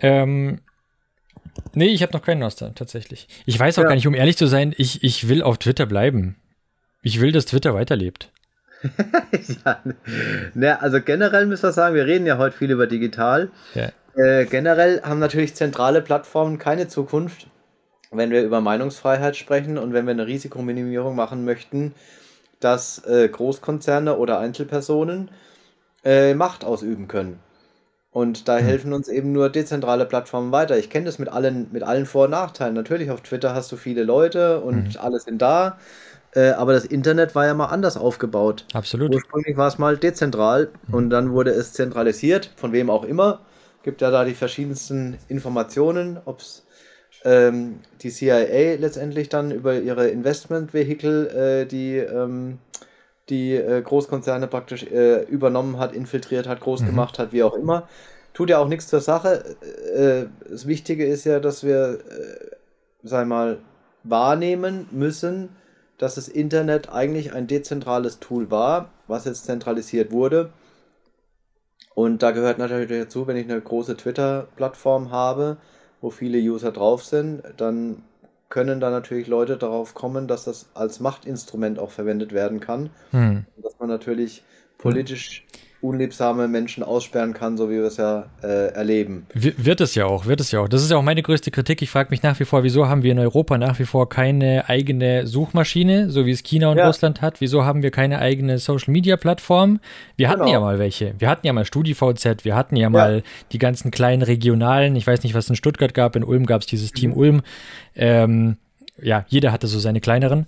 Ähm, nee, ich habe noch keinen Nostar, tatsächlich. Ich weiß auch ja. gar nicht, um ehrlich zu sein, ich, ich will auf Twitter bleiben. Ich will, dass Twitter weiterlebt. ja, ne, also generell müssen wir sagen, wir reden ja heute viel über digital. Ja. Äh, generell haben natürlich zentrale Plattformen keine Zukunft, wenn wir über Meinungsfreiheit sprechen und wenn wir eine Risikominimierung machen möchten, dass äh, Großkonzerne oder Einzelpersonen äh, Macht ausüben können. Und da hm. helfen uns eben nur dezentrale Plattformen weiter. Ich kenne das mit allen, mit allen Vor- und Nachteilen. Natürlich, auf Twitter hast du viele Leute und mhm. alle sind da. Äh, aber das Internet war ja mal anders aufgebaut. Absolut. Ursprünglich war es mal dezentral mhm. und dann wurde es zentralisiert, von wem auch immer. Gibt ja da die verschiedensten Informationen, ob es ähm, die CIA letztendlich dann über ihre Investmentvehikel äh, die, ähm, die äh, Großkonzerne praktisch äh, übernommen hat, infiltriert hat, groß mhm. gemacht hat, wie auch immer. Tut ja auch nichts zur Sache. Äh, das Wichtige ist ja, dass wir, äh, sei mal, wahrnehmen müssen, dass das Internet eigentlich ein dezentrales Tool war, was jetzt zentralisiert wurde. Und da gehört natürlich dazu, wenn ich eine große Twitter-Plattform habe, wo viele User drauf sind, dann können da natürlich Leute darauf kommen, dass das als Machtinstrument auch verwendet werden kann. Hm. Dass man natürlich politisch unliebsame Menschen aussperren kann, so wie wir es ja äh, erleben. Wird es ja auch, wird es ja auch. Das ist ja auch meine größte Kritik. Ich frage mich nach wie vor, wieso haben wir in Europa nach wie vor keine eigene Suchmaschine, so wie es China und ja. Russland hat? Wieso haben wir keine eigene Social-Media-Plattform? Wir hatten genau. ja mal welche. Wir hatten ja mal StudiVZ, wir hatten ja, ja, mal die ganzen kleinen regionalen, ich weiß nicht, was es in Stuttgart gab, in Ulm gab es dieses Team mhm. Ulm. Ähm, ja, jeder hatte so seine kleineren.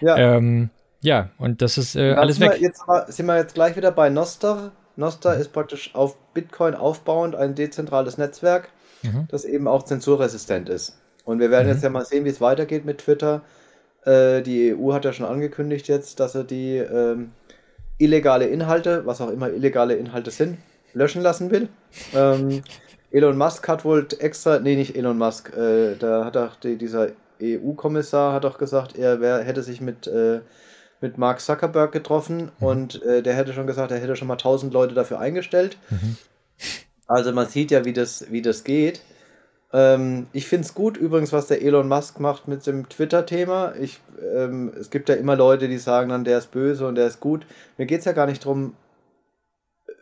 Ja. Ähm, ja, und das ist äh, alles weg. jetzt sind wir jetzt gleich wieder bei Nostar. Nostar mhm. ist praktisch auf Bitcoin aufbauend ein dezentrales Netzwerk, mhm. das eben auch zensurresistent ist. Und wir werden mhm. jetzt ja mal sehen, wie es weitergeht mit Twitter. Äh, die EU hat ja schon angekündigt jetzt, dass er die ähm, illegale Inhalte, was auch immer illegale Inhalte sind, löschen lassen will. Ähm, Elon Musk hat wohl extra, nee, nicht Elon Musk, äh, da hat auch die, dieser EU-Kommissar hat auch gesagt, er wär, hätte sich mit äh, mit Mark Zuckerberg getroffen mhm. und äh, der hätte schon gesagt, er hätte schon mal 1000 Leute dafür eingestellt. Mhm. Also man sieht ja, wie das, wie das geht. Ähm, ich finde es gut übrigens, was der Elon Musk macht mit dem Twitter-Thema. Ähm, es gibt ja immer Leute, die sagen dann, der ist böse und der ist gut. Mir geht es ja gar nicht darum,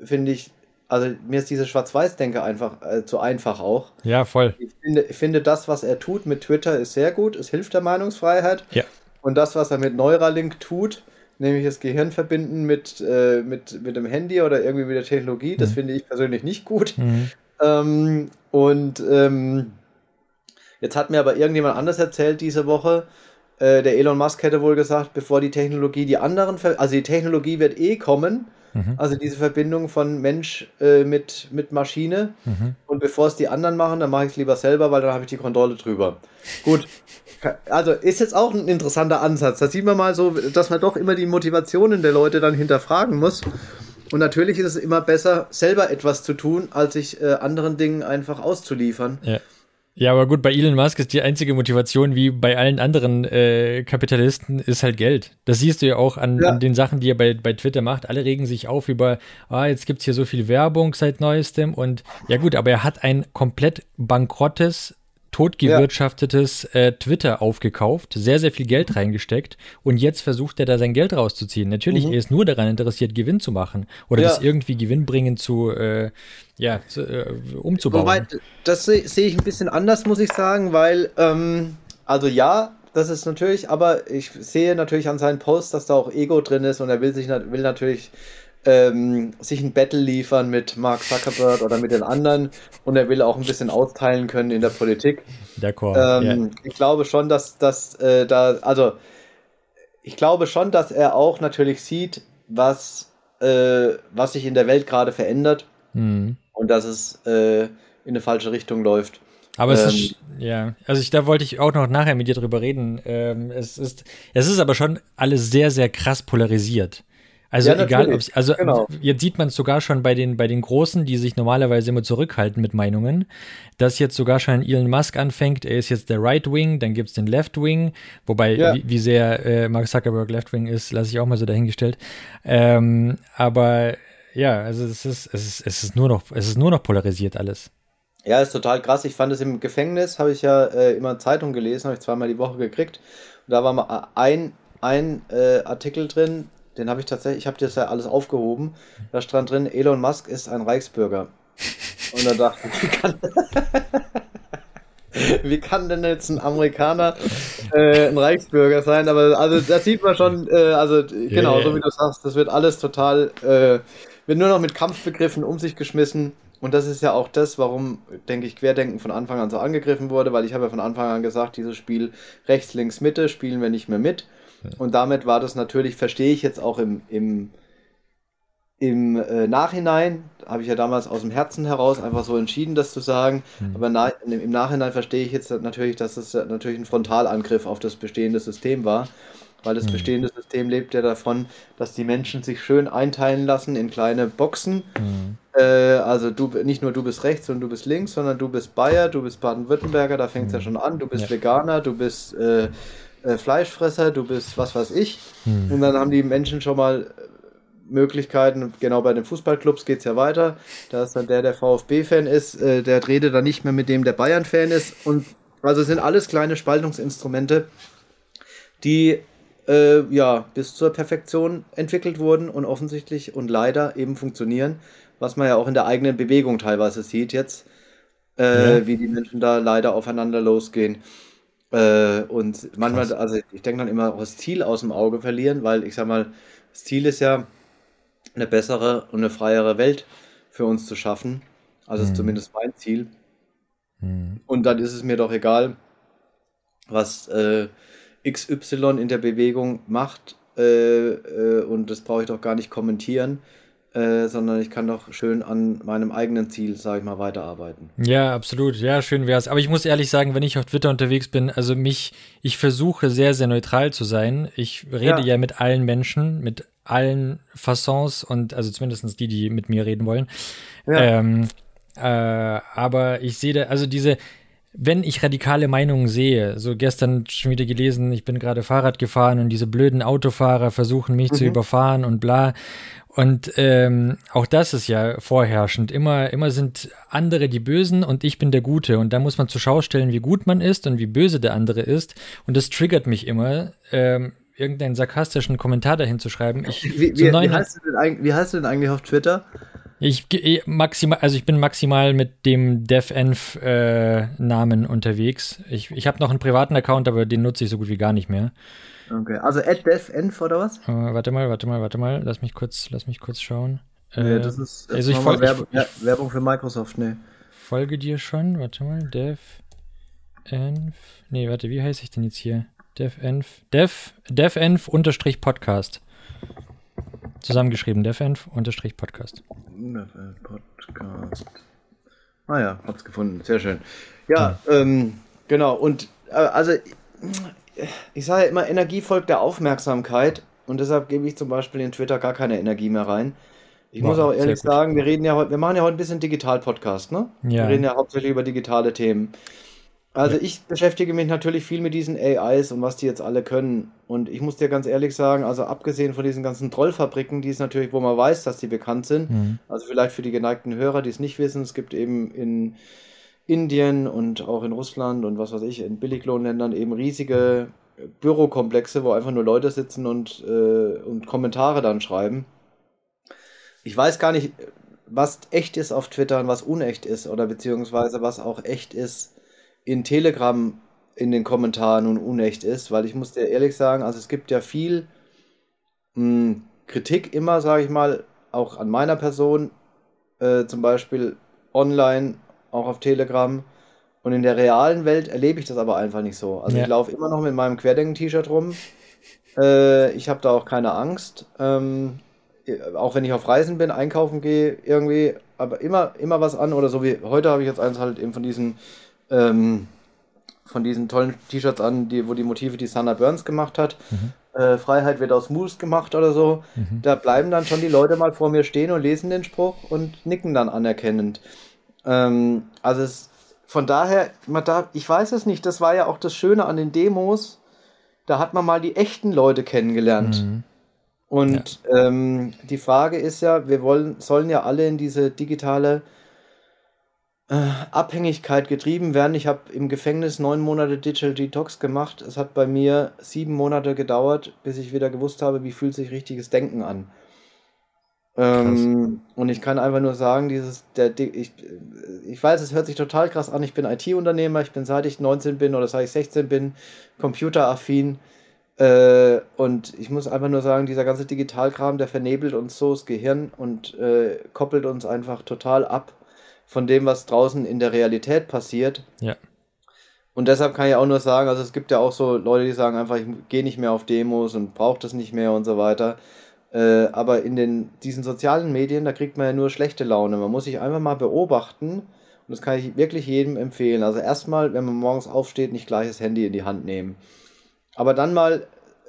finde ich, also mir ist diese Schwarz-Weiß-Denke einfach äh, zu einfach auch. Ja, voll. Ich finde, ich finde, das, was er tut mit Twitter, ist sehr gut. Es hilft der Meinungsfreiheit. Ja. Und das, was er mit Neuralink tut, nämlich das Gehirn verbinden mit, äh, mit, mit dem Handy oder irgendwie mit der Technologie, das mhm. finde ich persönlich nicht gut. Mhm. Ähm, und ähm, jetzt hat mir aber irgendjemand anders erzählt diese Woche, äh, der Elon Musk hätte wohl gesagt, bevor die Technologie die anderen, also die Technologie wird eh kommen, mhm. also diese Verbindung von Mensch äh, mit, mit Maschine. Mhm. Und bevor es die anderen machen, dann mache ich es lieber selber, weil dann habe ich die Kontrolle drüber. Gut, also ist jetzt auch ein interessanter Ansatz. Da sieht man mal so, dass man doch immer die Motivationen der Leute dann hinterfragen muss. Und natürlich ist es immer besser, selber etwas zu tun, als sich äh, anderen Dingen einfach auszuliefern. Ja. Ja, aber gut, bei Elon Musk ist die einzige Motivation, wie bei allen anderen äh, Kapitalisten, ist halt Geld. Das siehst du ja auch an, ja. an, den Sachen, die er bei, bei Twitter macht. Alle regen sich auf über, ah, jetzt gibt es hier so viel Werbung seit neuestem. Und ja gut, aber er hat ein komplett bankrottes totgewirtschaftetes äh, Twitter aufgekauft, sehr, sehr viel Geld reingesteckt und jetzt versucht er da sein Geld rauszuziehen. Natürlich, mhm. er ist nur daran interessiert, Gewinn zu machen oder ja. das irgendwie gewinnbringend zu, äh, ja, zu, äh, umzubauen. Wobei, das sehe seh ich ein bisschen anders, muss ich sagen, weil, ähm, also ja, das ist natürlich, aber ich sehe natürlich an seinen Posts, dass da auch Ego drin ist und er will sich will natürlich ähm, sich ein Battle liefern mit Mark Zuckerberg oder mit den anderen und er will auch ein bisschen austeilen können in der Politik. D'accord. Ähm, yeah. Ich glaube schon, dass das äh, da, also ich glaube schon, dass er auch natürlich sieht, was, äh, was sich in der Welt gerade verändert mhm. und dass es äh, in eine falsche Richtung läuft. Aber es ähm, ist, ja, also ich, da wollte ich auch noch nachher mit dir drüber reden. Ähm, es ist, es ist aber schon alles sehr, sehr krass polarisiert. Also ja, egal, ob also genau. jetzt sieht man es sogar schon bei den, bei den Großen, die sich normalerweise immer zurückhalten mit Meinungen, dass jetzt sogar schon Elon Musk anfängt, er ist jetzt der Right Wing, dann gibt es den Left Wing, wobei ja. wie, wie, sehr äh, Mark Zuckerberg Left Wing ist, lasse ich auch mal so dahingestellt. Ähm, aber ja, also es ist, es ist, es ist nur noch, es ist nur noch polarisiert alles. Ja, ist total krass. Ich fand es im Gefängnis, habe ich ja äh, immer Zeitung gelesen, habe ich zweimal die Woche gekriegt. Und da war mal ein, ein äh, Artikel drin, den habe ich tatsächlich, ich habe das ja alles aufgehoben. Da stand drin, Elon Musk ist ein Reichsbürger. Und da dachte ich, wie kann, wie kann denn jetzt ein Amerikaner äh, ein Reichsbürger sein? Aber also da sieht man schon, äh, also genau, yeah. so wie du sagst, das wird alles total, äh, wird nur noch mit Kampfbegriffen um sich geschmissen. Und das ist ja auch das, warum, denke ich, Querdenken von Anfang an so angegriffen wurde, weil ich habe ja von Anfang an gesagt, dieses Spiel rechts, links, Mitte spielen wir nicht mehr mit. Und damit war das natürlich, verstehe ich jetzt auch im, im, im äh, Nachhinein, habe ich ja damals aus dem Herzen heraus einfach so entschieden, das zu sagen. Mhm. Aber na, im Nachhinein verstehe ich jetzt natürlich, dass es natürlich ein Frontalangriff auf das bestehende System war. Weil das mhm. bestehende System lebt ja davon, dass die Menschen sich schön einteilen lassen in kleine Boxen. Mhm. Äh, also du nicht nur du bist rechts und du bist links, sondern du bist Bayer, du bist Baden-Württemberger, da fängt es mhm. ja schon an, du bist ja. Veganer, du bist äh, äh, Fleischfresser, du bist was weiß ich. Mhm. Und dann haben die Menschen schon mal Möglichkeiten, genau bei den Fußballclubs geht es ja weiter. Da ist dann der, der VfB-Fan ist, äh, der redet dann nicht mehr mit dem, der Bayern-Fan ist. Und also sind alles kleine Spaltungsinstrumente, die äh, ja, bis zur Perfektion entwickelt wurden und offensichtlich und leider eben funktionieren, was man ja auch in der eigenen Bewegung teilweise sieht jetzt, äh, ja. wie die Menschen da leider aufeinander losgehen. Äh, und manchmal, Krass. also ich denke dann immer auch das Ziel aus dem Auge verlieren, weil ich sag mal, das Ziel ist ja, eine bessere und eine freiere Welt für uns zu schaffen. Also mhm. ist zumindest mein Ziel. Mhm. Und dann ist es mir doch egal, was äh, XY in der Bewegung macht äh, äh, und das brauche ich doch gar nicht kommentieren, äh, sondern ich kann doch schön an meinem eigenen Ziel, sage ich mal, weiterarbeiten. Ja, absolut. Ja, schön wäre es. Aber ich muss ehrlich sagen, wenn ich auf Twitter unterwegs bin, also mich, ich versuche sehr, sehr neutral zu sein. Ich rede ja, ja mit allen Menschen, mit allen Fassons und also zumindest die, die mit mir reden wollen. Ja. Ähm, äh, aber ich sehe da, also diese, wenn ich radikale Meinungen sehe, so gestern schon wieder gelesen, ich bin gerade Fahrrad gefahren und diese blöden Autofahrer versuchen mich mhm. zu überfahren und bla. Und ähm, auch das ist ja vorherrschend. Immer, immer sind andere die Bösen und ich bin der Gute. Und da muss man zur Schau stellen, wie gut man ist und wie böse der andere ist. Und das triggert mich immer, ähm, irgendeinen sarkastischen Kommentar dahin zu schreiben. Ich, wie, wie, wie, heißt wie heißt du denn eigentlich auf Twitter? Ich eh, maximal, also ich bin maximal mit dem DevEnv-Namen äh, unterwegs. Ich, ich habe noch einen privaten Account, aber den nutze ich so gut wie gar nicht mehr. Okay, also at DevEnv oder was? Uh, warte mal, warte mal, warte mal. Lass mich kurz, lass mich kurz schauen. Nee, äh, das ist also ich folge, Werbung, ich, ja, Werbung für Microsoft, nee. Folge dir schon, warte mal, DevEnv. Nee, warte, wie heiße ich denn jetzt hier? DevEnv. Dev, DevEnv unterstrich Podcast. Zusammengeschrieben, defenf-podcast. Podcast. Ah ja, hab's gefunden. Sehr schön. Ja, ja. Ähm, genau. Und äh, also, ich sage ja immer, Energie folgt der Aufmerksamkeit. Und deshalb gebe ich zum Beispiel in Twitter gar keine Energie mehr rein. Ich wow, muss auch ehrlich sagen, wir reden ja heute, wir machen ja heute ein bisschen Digital-Podcast, ne? Ja. Wir reden ja hauptsächlich über digitale Themen. Also ich beschäftige mich natürlich viel mit diesen AIs und was die jetzt alle können. Und ich muss dir ganz ehrlich sagen, also abgesehen von diesen ganzen Trollfabriken, die es natürlich, wo man weiß, dass die bekannt sind, mhm. also vielleicht für die geneigten Hörer, die es nicht wissen, es gibt eben in Indien und auch in Russland und was weiß ich, in Billiglohnländern eben riesige Bürokomplexe, wo einfach nur Leute sitzen und, äh, und Kommentare dann schreiben. Ich weiß gar nicht, was echt ist auf Twitter und was unecht ist oder beziehungsweise was auch echt ist in Telegram in den Kommentaren nun unecht ist, weil ich muss dir ehrlich sagen, also es gibt ja viel mh, hm, Kritik immer, sage ich mal, auch an meiner Person, äh, zum Beispiel online, auch auf Telegram. Und in der realen Welt erlebe ich das aber einfach nicht so. Also ja. ich laufe immer noch mit meinem Querdenken-T-Shirt rum. Äh, ich habe da auch keine Angst. Ähm, auch wenn ich auf Reisen bin, einkaufen gehe, irgendwie, aber immer, immer was an. Oder so wie heute habe ich jetzt eins halt eben von diesen ähm, von diesen tollen T-Shirts an, die, wo die Motive die Sana Burns gemacht hat. Mhm. Äh, Freiheit wird aus Moose gemacht oder so. Mhm. Da bleiben dann schon die Leute mal vor mir stehen und lesen den Spruch und nicken dann anerkennend. Ähm, also es, von daher, darf, ich weiß es nicht, das war ja auch das Schöne an den Demos. Da hat man mal die echten Leute kennengelernt. Mhm. Und ja. ähm, die Frage ist ja, wir wollen, sollen ja alle in diese digitale äh, Abhängigkeit getrieben werden. Ich habe im Gefängnis neun Monate Digital Detox gemacht. Es hat bei mir sieben Monate gedauert, bis ich wieder gewusst habe, wie fühlt sich richtiges Denken an. Ähm, und ich kann einfach nur sagen, dieses, der, ich, ich weiß, es hört sich total krass an. Ich bin IT-Unternehmer, ich bin seit ich 19 bin oder seit ich 16 bin, computeraffin. Äh, und ich muss einfach nur sagen, dieser ganze Digitalkram, der vernebelt uns so das Gehirn und äh, koppelt uns einfach total ab von dem, was draußen in der Realität passiert. Ja. Und deshalb kann ich auch nur sagen, also es gibt ja auch so Leute, die sagen einfach, ich gehe nicht mehr auf Demos und brauche das nicht mehr und so weiter. Äh, aber in den, diesen sozialen Medien, da kriegt man ja nur schlechte Laune. Man muss sich einfach mal beobachten und das kann ich wirklich jedem empfehlen. Also erstmal, wenn man morgens aufsteht, nicht gleich das Handy in die Hand nehmen. Aber dann mal,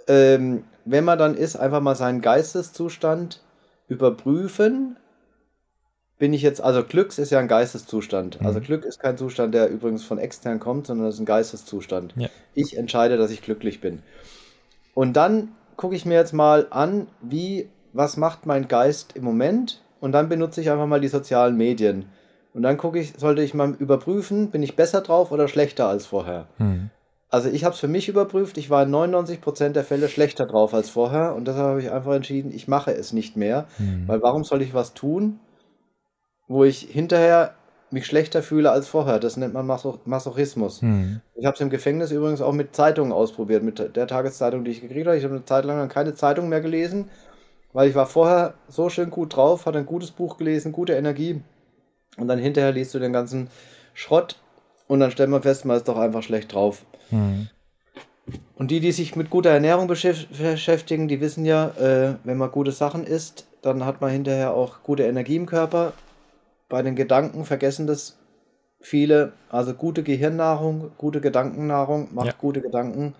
ähm, wenn man dann ist, einfach mal seinen Geisteszustand überprüfen bin ich jetzt, also Glücks ist ja ein Geisteszustand. Mhm. Also Glück ist kein Zustand, der übrigens von extern kommt, sondern das ist ein Geisteszustand. Ja. Ich entscheide, dass ich glücklich bin. Und dann gucke ich mir jetzt mal an, wie, was macht mein Geist im Moment? Und dann benutze ich einfach mal die sozialen Medien. Und dann gucke ich, sollte ich mal überprüfen, bin ich besser drauf oder schlechter als vorher? Mhm. Also ich habe es für mich überprüft, ich war in 99% der Fälle schlechter drauf als vorher und deshalb habe ich einfach entschieden, ich mache es nicht mehr, mhm. weil warum soll ich was tun, wo ich hinterher mich schlechter fühle als vorher. Das nennt man Masochismus. Hm. Ich habe es im Gefängnis übrigens auch mit Zeitungen ausprobiert, mit der Tageszeitung, die ich gekriegt habe. Ich habe eine Zeit lang keine Zeitung mehr gelesen, weil ich war vorher so schön gut drauf, hatte ein gutes Buch gelesen, gute Energie. Und dann hinterher liest du den ganzen Schrott und dann stellt man fest, man ist doch einfach schlecht drauf. Hm. Und die, die sich mit guter Ernährung beschäftigen, die wissen ja, äh, wenn man gute Sachen isst, dann hat man hinterher auch gute Energie im Körper bei den Gedanken vergessen das viele. Also gute Gehirnnahrung, gute Gedankennahrung macht ja. gute Gedanken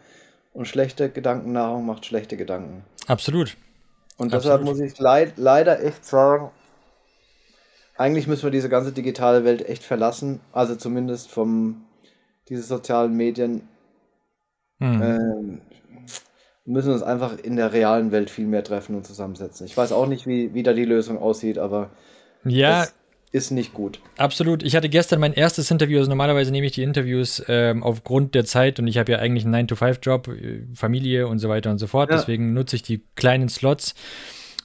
und schlechte Gedankennahrung macht schlechte Gedanken. Absolut. Und deshalb Absolut. muss ich leid, leider echt sagen, eigentlich müssen wir diese ganze digitale Welt echt verlassen. Also zumindest vom diese sozialen Medien. Hm. Ähm, müssen uns einfach in der realen Welt viel mehr treffen und zusammensetzen. Ich weiß auch nicht, wie, wie da die Lösung aussieht, aber ja, ist nicht gut. Absolut. Ich hatte gestern mein erstes Interview. Also normalerweise nehme ich die Interviews ähm, aufgrund der Zeit und ich habe ja eigentlich einen 9-to-5-Job, äh, Familie und so weiter und so fort. Ja. Deswegen nutze ich die kleinen Slots,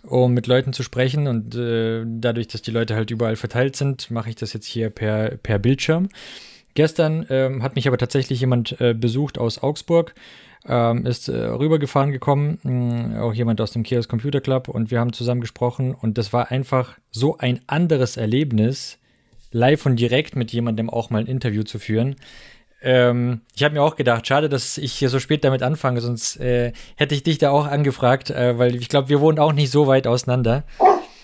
um mit Leuten zu sprechen. Und äh, dadurch, dass die Leute halt überall verteilt sind, mache ich das jetzt hier per, per Bildschirm. Gestern ähm, hat mich aber tatsächlich jemand äh, besucht aus Augsburg ähm, ist äh, rübergefahren gekommen, mh, auch jemand aus dem Chaos Computer Club und wir haben zusammen gesprochen und das war einfach so ein anderes Erlebnis, live und direkt mit jemandem auch mal ein Interview zu führen. Ähm, ich habe mir auch gedacht, schade, dass ich hier so spät damit anfange, sonst äh, hätte ich dich da auch angefragt, äh, weil ich glaube, wir wohnen auch nicht so weit auseinander.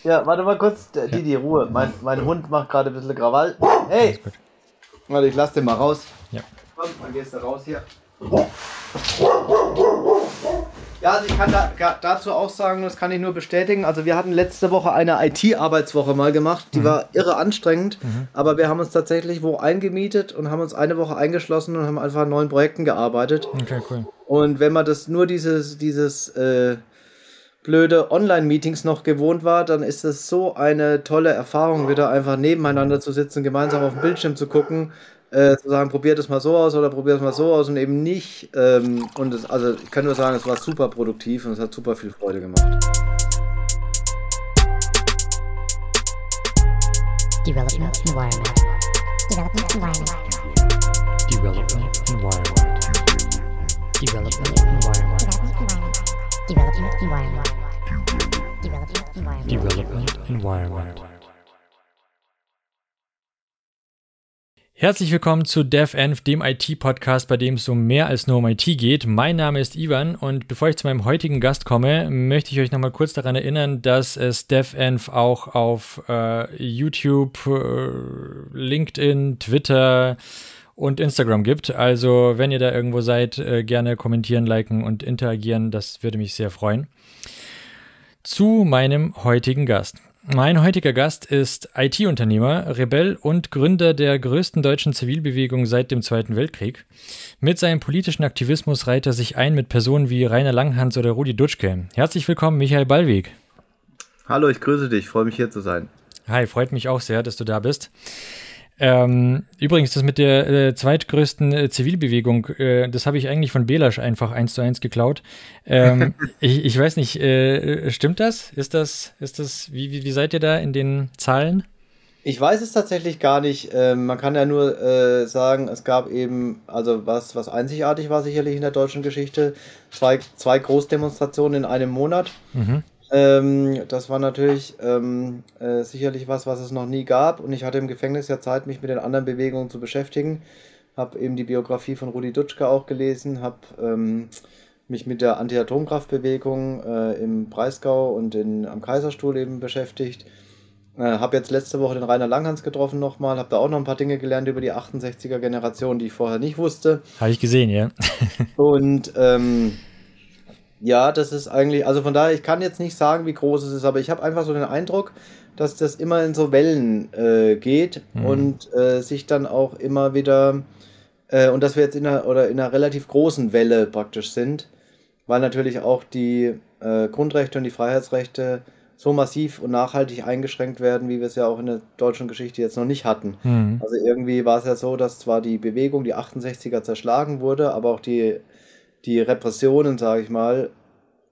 Ja, warte mal kurz, die, die Ruhe. Mein, mein Hund macht gerade ein bisschen Krawall. Hey! Warte, ich lass den mal raus. Ja. Komm, dann gehst du raus hier. Ja, also ich kann da, dazu auch sagen, das kann ich nur bestätigen. Also wir hatten letzte Woche eine IT-Arbeitswoche mal gemacht, die mhm. war irre anstrengend, mhm. aber wir haben uns tatsächlich wo eingemietet und haben uns eine Woche eingeschlossen und haben einfach an neuen Projekten gearbeitet. Okay, cool. Und wenn man das nur dieses, dieses äh, blöde Online-Meetings noch gewohnt war, dann ist es so eine tolle Erfahrung, wieder einfach nebeneinander zu sitzen, gemeinsam auf dem Bildschirm zu gucken äh, zu sagen, probiert es mal so aus oder probiert es mal so aus und eben nicht. Ähm, und es, also ich kann nur sagen, es war super produktiv und es hat super viel Freude gemacht. Development Environment. Development Environment. Development Environment. Development Environment. Development Environment. Development Environment. Development Environment. Herzlich willkommen zu DevEnv, dem IT-Podcast, bei dem es um mehr als nur um IT geht. Mein Name ist Ivan und bevor ich zu meinem heutigen Gast komme, möchte ich euch nochmal kurz daran erinnern, dass es DevEnv auch auf äh, YouTube, äh, LinkedIn, Twitter und Instagram gibt. Also wenn ihr da irgendwo seid, äh, gerne kommentieren, liken und interagieren. Das würde mich sehr freuen. Zu meinem heutigen Gast. Mein heutiger Gast ist IT-Unternehmer, Rebell und Gründer der größten deutschen Zivilbewegung seit dem Zweiten Weltkrieg. Mit seinem politischen Aktivismus reiht er sich ein mit Personen wie Rainer Langhans oder Rudi Dutschke. Herzlich willkommen, Michael Ballweg. Hallo, ich grüße dich, freue mich hier zu sein. Hi, freut mich auch sehr, dass du da bist. Ähm, übrigens, das mit der äh, zweitgrößten äh, Zivilbewegung, äh, das habe ich eigentlich von Belasch einfach eins zu eins geklaut. Ähm, ich, ich, weiß nicht, äh, stimmt das? Ist das, ist das, wie, wie, wie seid ihr da in den Zahlen? Ich weiß es tatsächlich gar nicht. Ähm, man kann ja nur äh, sagen, es gab eben, also was, was einzigartig war sicherlich in der deutschen Geschichte, zwei, zwei Großdemonstrationen in einem Monat. Mhm. Ähm, das war natürlich ähm, äh, sicherlich was, was es noch nie gab. Und ich hatte im Gefängnis ja Zeit, mich mit den anderen Bewegungen zu beschäftigen. Habe eben die Biografie von Rudi Dutschke auch gelesen, habe ähm, mich mit der Anti-Atomkraftbewegung äh, im Breisgau und in, am Kaiserstuhl eben beschäftigt. Äh, habe jetzt letzte Woche den Rainer Langhans getroffen nochmal, habe da auch noch ein paar Dinge gelernt über die 68er Generation, die ich vorher nicht wusste. Habe ich gesehen, ja. und ähm, ja, das ist eigentlich, also von daher, ich kann jetzt nicht sagen, wie groß es ist, aber ich habe einfach so den Eindruck, dass das immer in so Wellen äh, geht mhm. und äh, sich dann auch immer wieder, äh, und dass wir jetzt in einer, oder in einer relativ großen Welle praktisch sind, weil natürlich auch die äh, Grundrechte und die Freiheitsrechte so massiv und nachhaltig eingeschränkt werden, wie wir es ja auch in der deutschen Geschichte jetzt noch nicht hatten. Mhm. Also irgendwie war es ja so, dass zwar die Bewegung, die 68er zerschlagen wurde, aber auch die die Repressionen, sage ich mal,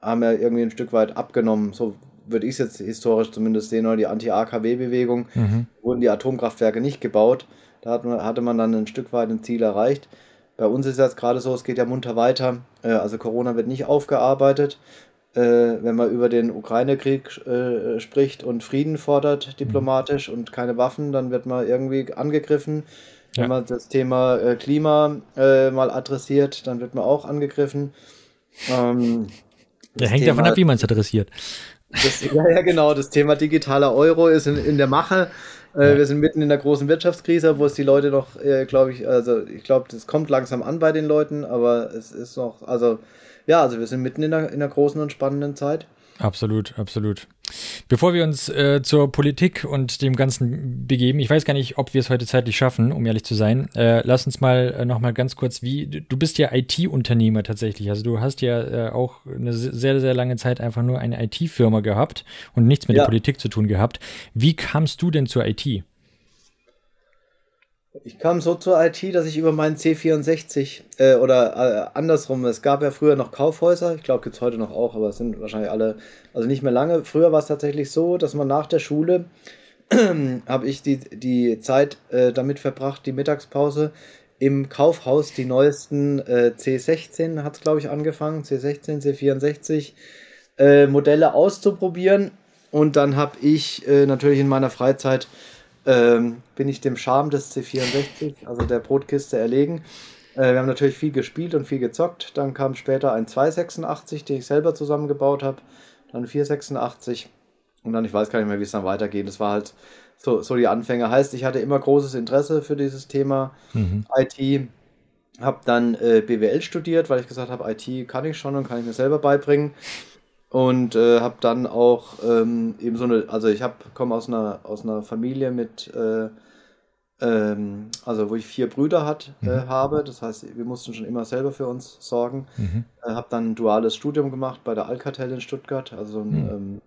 haben ja irgendwie ein Stück weit abgenommen. So würde ich es jetzt historisch zumindest sehen, oder die Anti-AKW-Bewegung, mhm. wurden die Atomkraftwerke nicht gebaut. Da hat man, hatte man dann ein Stück weit ein Ziel erreicht. Bei uns ist jetzt gerade so, es geht ja munter weiter. Äh, also Corona wird nicht aufgearbeitet. Äh, wenn man über den Ukraine-Krieg äh, spricht und Frieden fordert, diplomatisch und keine Waffen, dann wird man irgendwie angegriffen. Ja. Wenn man das Thema äh, Klima äh, mal adressiert, dann wird man auch angegriffen. Ähm, ja, hängt Thema, davon ab, wie man es adressiert. Das, ja, ja, genau. Das Thema digitaler Euro ist in, in der Mache. Äh, ja. Wir sind mitten in der großen Wirtschaftskrise, wo es die Leute noch, äh, glaube ich, also ich glaube, das kommt langsam an bei den Leuten, aber es ist noch, also ja, also wir sind mitten in einer, in einer großen und spannenden Zeit. Absolut, absolut. Bevor wir uns äh, zur Politik und dem Ganzen begeben, ich weiß gar nicht, ob wir es heute zeitlich schaffen, um ehrlich zu sein. Äh, lass uns mal äh, noch mal ganz kurz, wie du bist ja IT-Unternehmer tatsächlich. Also du hast ja äh, auch eine sehr, sehr lange Zeit einfach nur eine IT-Firma gehabt und nichts mit ja. der Politik zu tun gehabt. Wie kamst du denn zur IT? Ich kam so zur IT, dass ich über meinen C64 äh, oder äh, andersrum, es gab ja früher noch Kaufhäuser, ich glaube, gibt es heute noch auch, aber es sind wahrscheinlich alle, also nicht mehr lange. Früher war es tatsächlich so, dass man nach der Schule, habe ich die, die Zeit äh, damit verbracht, die Mittagspause im Kaufhaus die neuesten äh, C16, hat es glaube ich angefangen, C16, C64 äh, Modelle auszuprobieren. Und dann habe ich äh, natürlich in meiner Freizeit ähm, bin ich dem Charme des C64, also der Brotkiste, erlegen. Äh, wir haben natürlich viel gespielt und viel gezockt. Dann kam später ein 286, den ich selber zusammengebaut habe. Dann 486 und dann, ich weiß gar nicht mehr, wie es dann weitergeht. Das war halt so, so die Anfänge. Heißt, ich hatte immer großes Interesse für dieses Thema mhm. IT. Habe dann äh, BWL studiert, weil ich gesagt habe, IT kann ich schon und kann ich mir selber beibringen und äh, habe dann auch ähm, eben so eine, also ich habe komme aus einer aus einer Familie mit äh, ähm, also wo ich vier Brüder hat, äh, mhm. habe, das heißt, wir mussten schon immer selber für uns sorgen. Mhm. Äh, habe dann ein duales Studium gemacht bei der Alcatel in Stuttgart, also ein mhm. ähm,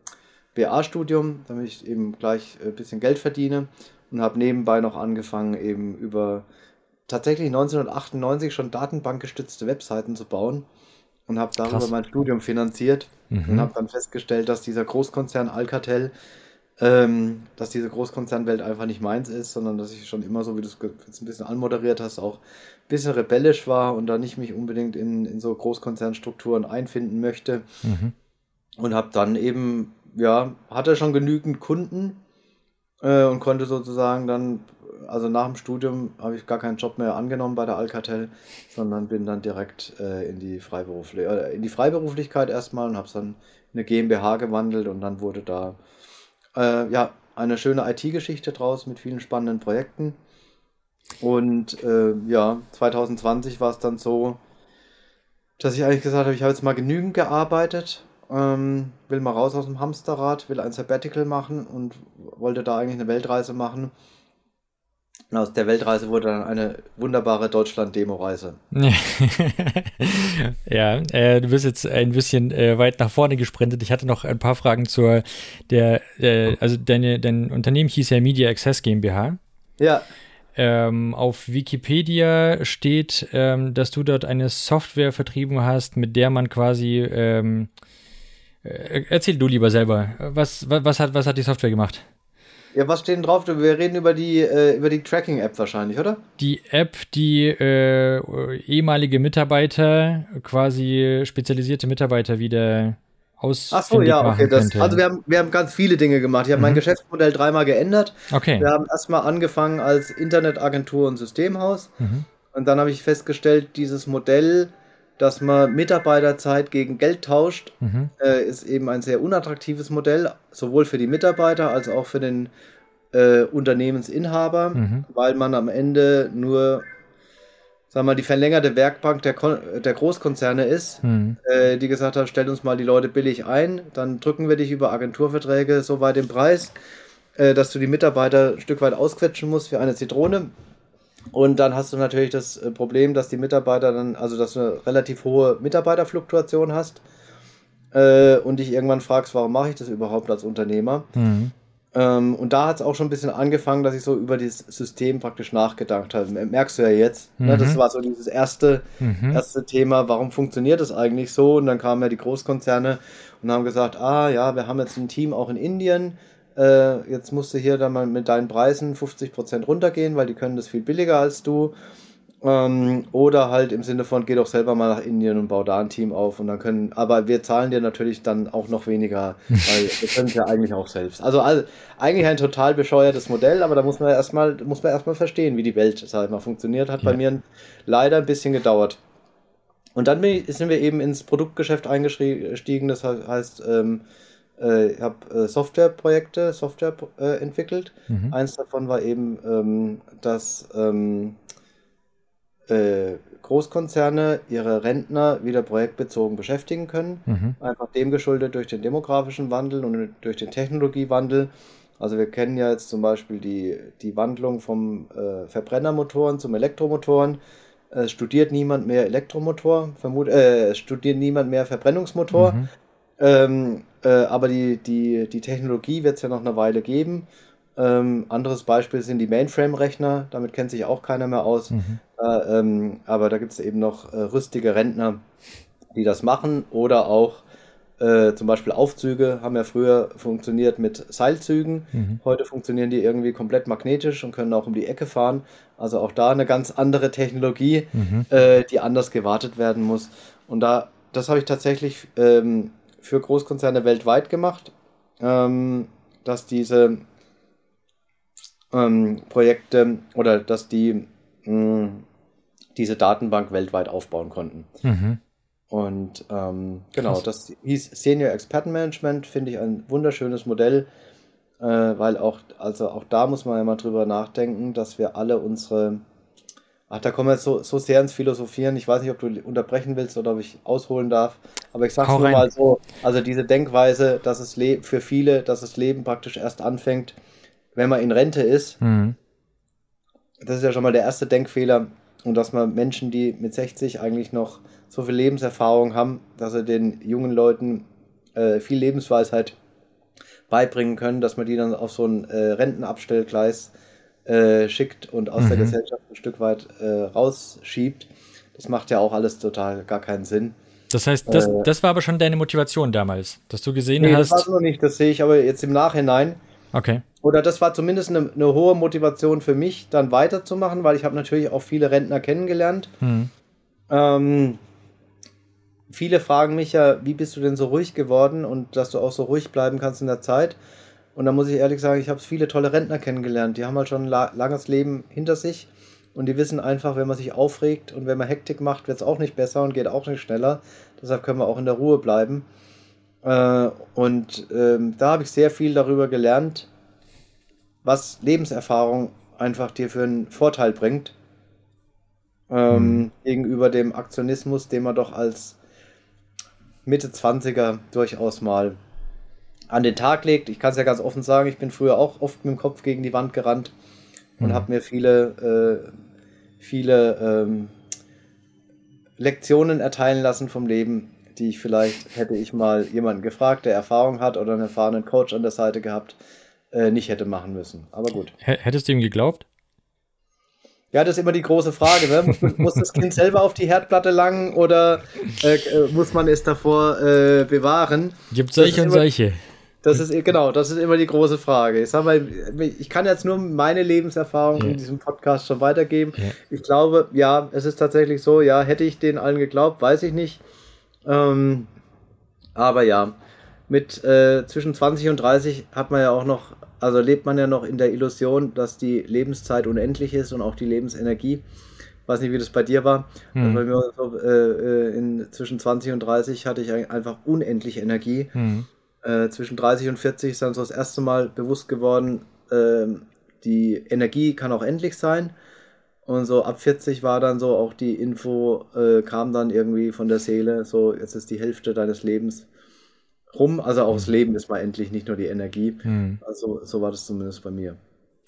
BA-Studium, damit ich eben gleich ein bisschen Geld verdiene und habe nebenbei noch angefangen, eben über tatsächlich 1998 schon datenbankgestützte Webseiten zu bauen und habe darüber Krass. mein Studium finanziert mhm. und habe dann festgestellt, dass dieser Großkonzern Alcatel, ähm, dass diese Großkonzernwelt einfach nicht meins ist, sondern dass ich schon immer, so wie du es jetzt ein bisschen anmoderiert hast, auch ein bisschen rebellisch war und da nicht mich unbedingt in, in so Großkonzernstrukturen einfinden möchte. Mhm. Und habe dann eben, ja, hatte schon genügend Kunden äh, und konnte sozusagen dann also nach dem Studium habe ich gar keinen Job mehr angenommen bei der Alcatel, sondern bin dann direkt äh, in, die Freiberufli äh, in die Freiberuflichkeit erstmal und habe es dann in eine GmbH gewandelt und dann wurde da äh, ja eine schöne IT-Geschichte draus mit vielen spannenden Projekten. Und äh, ja, 2020 war es dann so, dass ich eigentlich gesagt habe, ich habe jetzt mal genügend gearbeitet, ähm, will mal raus aus dem Hamsterrad, will ein Sabbatical machen und wollte da eigentlich eine Weltreise machen und aus der Weltreise wurde dann eine wunderbare Deutschland-Demo-Reise. ja, äh, du bist jetzt ein bisschen äh, weit nach vorne gesprintet. Ich hatte noch ein paar Fragen zur, der, äh, also deine, dein Unternehmen hieß ja Media Access GmbH. Ja. Ähm, auf Wikipedia steht, ähm, dass du dort eine Software vertrieben hast, mit der man quasi. Ähm, äh, erzähl du lieber selber. Was, was, was, hat, was hat die Software gemacht? Ja, was steht denn drauf? Wir reden über die, äh, über die Tracking-App wahrscheinlich, oder? Die App, die äh, ehemalige Mitarbeiter, quasi spezialisierte Mitarbeiter wieder aus. Ach so, ja, okay. Das, also wir haben, wir haben ganz viele Dinge gemacht. Ich habe mhm. mein Geschäftsmodell dreimal geändert. Okay. Wir haben erstmal angefangen als Internetagentur und Systemhaus. Mhm. Und dann habe ich festgestellt, dieses Modell, dass man Mitarbeiterzeit gegen Geld tauscht, mhm. äh, ist eben ein sehr unattraktives Modell, sowohl für die Mitarbeiter als auch für den äh, Unternehmensinhaber, mhm. weil man am Ende nur sagen wir die verlängerte Werkbank der, Kon der Großkonzerne ist, hm. äh, die gesagt hat, stell uns mal die Leute billig ein, dann drücken wir dich über Agenturverträge so weit im Preis, äh, dass du die Mitarbeiter ein Stück weit ausquetschen musst für eine Zitrone. Und dann hast du natürlich das äh, Problem, dass die Mitarbeiter dann, also dass du eine relativ hohe Mitarbeiterfluktuation hast äh, und dich irgendwann fragst, warum mache ich das überhaupt als Unternehmer? Mhm. Ähm, und da hat es auch schon ein bisschen angefangen, dass ich so über das System praktisch nachgedacht habe. Merkst du ja jetzt. Mhm. Ne? Das mhm. war so dieses erste, mhm. erste Thema, warum funktioniert das eigentlich so? Und dann kamen ja die Großkonzerne und haben gesagt, ah ja, wir haben jetzt ein Team auch in Indien. Äh, jetzt musst du hier dann mal mit deinen Preisen 50% runtergehen, weil die können das viel billiger als du. Ähm, oder halt im Sinne von, geh doch selber mal nach Indien und bau da ein Team auf und dann können, aber wir zahlen dir natürlich dann auch noch weniger, weil wir können es ja eigentlich auch selbst. Also, also, eigentlich ein total bescheuertes Modell, aber da muss man erstmal, muss man erstmal verstehen, wie die Welt, sag ich mal, funktioniert. Hat ja. bei mir leider ein bisschen gedauert. Und dann ich, sind wir eben ins Produktgeschäft eingestiegen, das heißt, ähm, äh, ich habe äh, Softwareprojekte, Software äh, entwickelt. Mhm. Eins davon war eben ähm, das ähm, äh, Großkonzerne ihre Rentner wieder projektbezogen beschäftigen können. Mhm. Einfach dem geschuldet durch den demografischen Wandel und durch den Technologiewandel. Also wir kennen ja jetzt zum Beispiel die, die Wandlung vom äh, Verbrennermotoren zum Elektromotoren. Es studiert niemand mehr Elektromotor, vermut, äh, studiert niemand mehr Verbrennungsmotor. Mhm. Ähm, äh, aber die, die, die Technologie wird es ja noch eine Weile geben. Ähm, anderes Beispiel sind die Mainframe-Rechner, damit kennt sich auch keiner mehr aus. Mhm. Äh, ähm, aber da gibt es eben noch äh, rüstige Rentner, die das machen. Oder auch äh, zum Beispiel Aufzüge haben ja früher funktioniert mit Seilzügen. Mhm. Heute funktionieren die irgendwie komplett magnetisch und können auch um die Ecke fahren. Also auch da eine ganz andere Technologie, mhm. Äh, die anders gewartet werden muss. Und da, das habe ich tatsächlich ähm, für Großkonzerne weltweit gemacht, ähm, dass diese ähm, Projekte oder dass die mh, diese Datenbank weltweit aufbauen konnten. Mhm. Und ähm, genau, das hieß Senior Expertenmanagement, finde ich ein wunderschönes Modell, äh, weil auch, also auch da muss man ja mal drüber nachdenken, dass wir alle unsere, ach, da kommen wir jetzt so, so sehr ins Philosophieren, ich weiß nicht, ob du unterbrechen willst oder ob ich ausholen darf, aber ich sage nur rein. mal so, also diese Denkweise, dass es für viele, dass das Leben praktisch erst anfängt, wenn man in Rente ist, mhm. das ist ja schon mal der erste Denkfehler. Und dass man Menschen, die mit 60 eigentlich noch so viel Lebenserfahrung haben, dass sie den jungen Leuten äh, viel Lebensweisheit beibringen können, dass man die dann auf so ein äh, Rentenabstellgleis äh, schickt und aus mhm. der Gesellschaft ein Stück weit äh, rausschiebt. Das macht ja auch alles total gar keinen Sinn. Das heißt, das, äh, das war aber schon deine Motivation damals, dass du gesehen nee, hast. Das war noch nicht, das sehe ich aber jetzt im Nachhinein. Okay. Oder das war zumindest eine, eine, hohe Motivation für mich, dann weiterzumachen, weil ich habe natürlich auch viele Rentner kennengelernt. Mhm. Ähm, viele fragen mich ja, wie bist du denn so ruhig geworden und dass du auch so ruhig bleiben kannst in der Zeit. Und da muss ich ehrlich sagen, ich habe viele tolle Rentner kennengelernt. Die haben halt schon ein la langes Leben hinter sich und die wissen einfach, wenn man sich aufregt und wenn man Hektik macht, wird es auch nicht besser und geht auch nicht schneller. Deshalb können wir auch in der Ruhe bleiben. Äh, und ähm, da habe ich sehr viel darüber gelernt, was Lebenserfahrung einfach dir für einen Vorteil bringt. Ähm, mhm. Gegenüber dem Aktionismus, den man doch als Mitte 20er durchaus mal an den Tag legt. Ich kann es ja ganz offen sagen, ich bin früher auch oft mit dem Kopf gegen die Wand gerannt und mhm. habe mir viele, äh, viele ähm, Lektionen erteilen lassen vom Leben, die ich vielleicht, hätte ich mal jemanden gefragt, der Erfahrung hat oder einen erfahrenen Coach an der Seite gehabt, äh, nicht hätte machen müssen. Aber gut. Hättest du ihm geglaubt? Ja, das ist immer die große Frage. Ne? Muss, das Kind selber auf die Herdplatte langen oder äh, äh, muss man es davor äh, bewahren? Gibt solche und solche. Das ist genau, das ist immer die große Frage. Ich sag mal, ich kann jetzt nur meine Lebenserfahrung ja. in diesem Podcast schon weitergeben. Ja. Ich glaube, ja, es ist tatsächlich so. Ja, hätte ich den allen geglaubt, weiß ich nicht. Ähm, aber ja, mit äh, zwischen 20 und 30 hat man ja auch noch also lebt man ja noch in der Illusion, dass die Lebenszeit unendlich ist und auch die Lebensenergie. Ich weiß nicht, wie das bei dir war. Hm. Bei mir so, äh, äh in, zwischen 20 und 30 hatte ich einfach unendlich Energie. Hm. Äh, zwischen 30 und 40 ist dann so das erste Mal bewusst geworden, äh, die Energie kann auch endlich sein. Und so ab 40 war dann so auch die Info, äh, kam dann irgendwie von der Seele, so jetzt ist die Hälfte deines Lebens rum. Also auch das mhm. Leben ist mal endlich nicht nur die Energie. Mhm. Also so war das zumindest bei mir.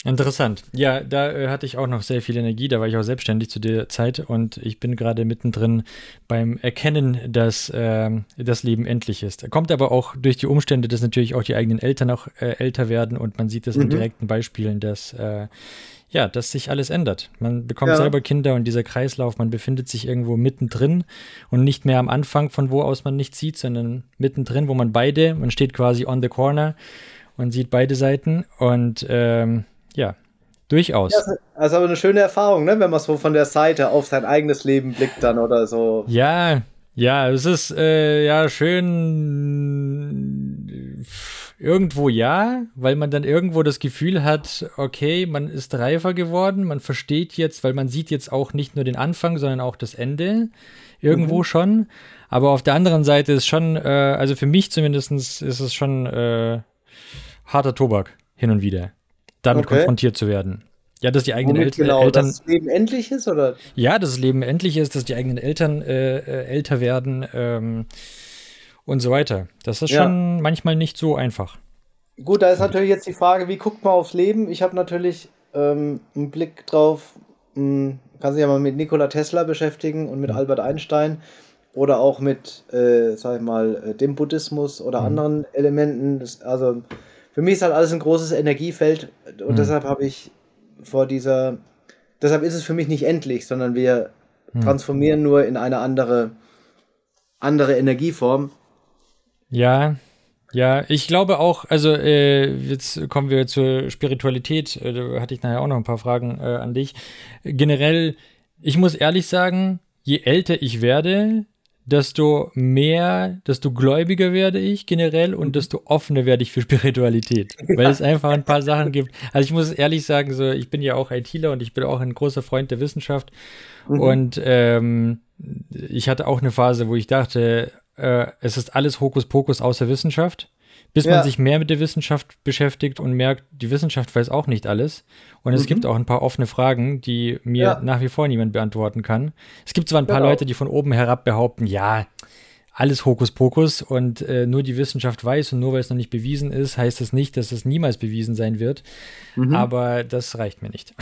Interessant. Ja, da äh, hatte ich auch noch sehr viel Energie. Da war ich auch selbstständig zu der Zeit und ich bin gerade mittendrin beim Erkennen, dass äh, das Leben endlich ist. Kommt aber auch durch die Umstände, dass natürlich auch die eigenen Eltern auch äh, älter werden und man sieht das mhm. in direkten Beispielen, dass äh, ja, dass sich alles ändert. Man bekommt ja. selber Kinder und dieser Kreislauf, man befindet sich irgendwo mittendrin und nicht mehr am Anfang, von wo aus man nichts sieht, sondern mittendrin, wo man beide, man steht quasi on the corner und sieht beide Seiten und ähm, ja, durchaus. Ja, also aber eine schöne Erfahrung, ne? wenn man so von der Seite auf sein eigenes Leben blickt dann oder so. Ja, ja, es ist äh, ja schön Irgendwo ja, weil man dann irgendwo das Gefühl hat, okay, man ist reifer geworden, man versteht jetzt, weil man sieht jetzt auch nicht nur den Anfang, sondern auch das Ende. Irgendwo mhm. schon. Aber auf der anderen Seite ist schon, äh, also für mich zumindest ist es schon äh, harter Tobak hin und wieder, damit okay. konfrontiert zu werden. Ja, dass die eigenen El genau, Eltern. Dass das Leben endlich ist, oder? Ja, dass das Leben endlich ist, dass die eigenen Eltern äh, äh älter werden. Ähm, und so weiter. Das ist ja. schon manchmal nicht so einfach. Gut, da ist natürlich jetzt die Frage, wie guckt man aufs Leben? Ich habe natürlich ähm, einen Blick drauf, mh, hm, kann sich ja mal mit Nikola Tesla beschäftigen und mit mhm. Albert Einstein oder auch mit, äh, sag ich mal, äh, dem Buddhismus oder mhm. anderen Elementen. Das, also für mich ist halt alles ein großes Energiefeld und mhm. deshalb habe ich vor dieser, deshalb ist es für mich nicht endlich, sondern wir mhm. transformieren nur in eine andere, andere Energieform. Ja, ja, ich glaube auch, also äh, jetzt kommen wir zur Spiritualität, äh, da hatte ich nachher auch noch ein paar Fragen äh, an dich. Generell, ich muss ehrlich sagen, je älter ich werde, desto mehr, desto gläubiger werde ich generell und mhm. desto offener werde ich für Spiritualität, weil es einfach ein paar Sachen gibt. Also ich muss ehrlich sagen, so ich bin ja auch ITler und ich bin auch ein großer Freund der Wissenschaft mhm. und ähm, ich hatte auch eine Phase, wo ich dachte, äh, es ist alles Hokuspokus außer Wissenschaft, bis ja. man sich mehr mit der Wissenschaft beschäftigt und merkt, die Wissenschaft weiß auch nicht alles. Und es mhm. gibt auch ein paar offene Fragen, die mir ja. nach wie vor niemand beantworten kann. Es gibt zwar ein paar genau. Leute, die von oben herab behaupten, ja, alles Hokuspokus und äh, nur die Wissenschaft weiß und nur weil es noch nicht bewiesen ist, heißt das nicht, dass es niemals bewiesen sein wird. Mhm. Aber das reicht mir nicht.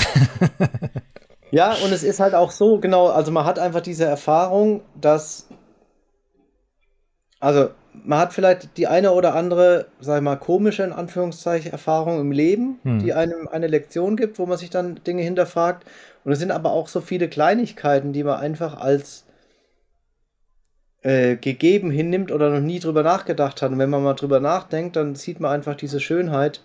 ja, und es ist halt auch so, genau, also man hat einfach diese Erfahrung, dass also, man hat vielleicht die eine oder andere, sag ich mal, komische, in Anführungszeichen, Erfahrung im Leben, hm. die einem eine Lektion gibt, wo man sich dann Dinge hinterfragt. Und es sind aber auch so viele Kleinigkeiten, die man einfach als äh, gegeben hinnimmt oder noch nie drüber nachgedacht hat. Und wenn man mal drüber nachdenkt, dann sieht man einfach diese Schönheit,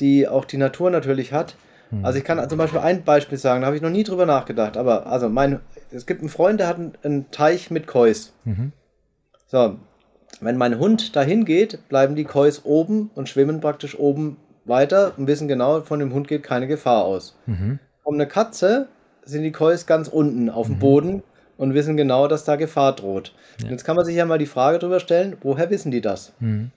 die auch die Natur natürlich hat. Hm. Also ich kann zum Beispiel ein Beispiel sagen, da habe ich noch nie drüber nachgedacht. Aber also mein, es gibt einen Freund, der hat einen, einen Teich mit Kois. Mhm. So, wenn mein Hund dahin geht, bleiben die Kois oben und schwimmen praktisch oben weiter und wissen genau, von dem Hund geht keine Gefahr aus. Mhm. Um eine Katze sind die Kois ganz unten auf dem mhm. Boden und wissen genau, dass da Gefahr droht. Ja. jetzt kann man sich ja mal die Frage drüber stellen, woher wissen die das? Mhm.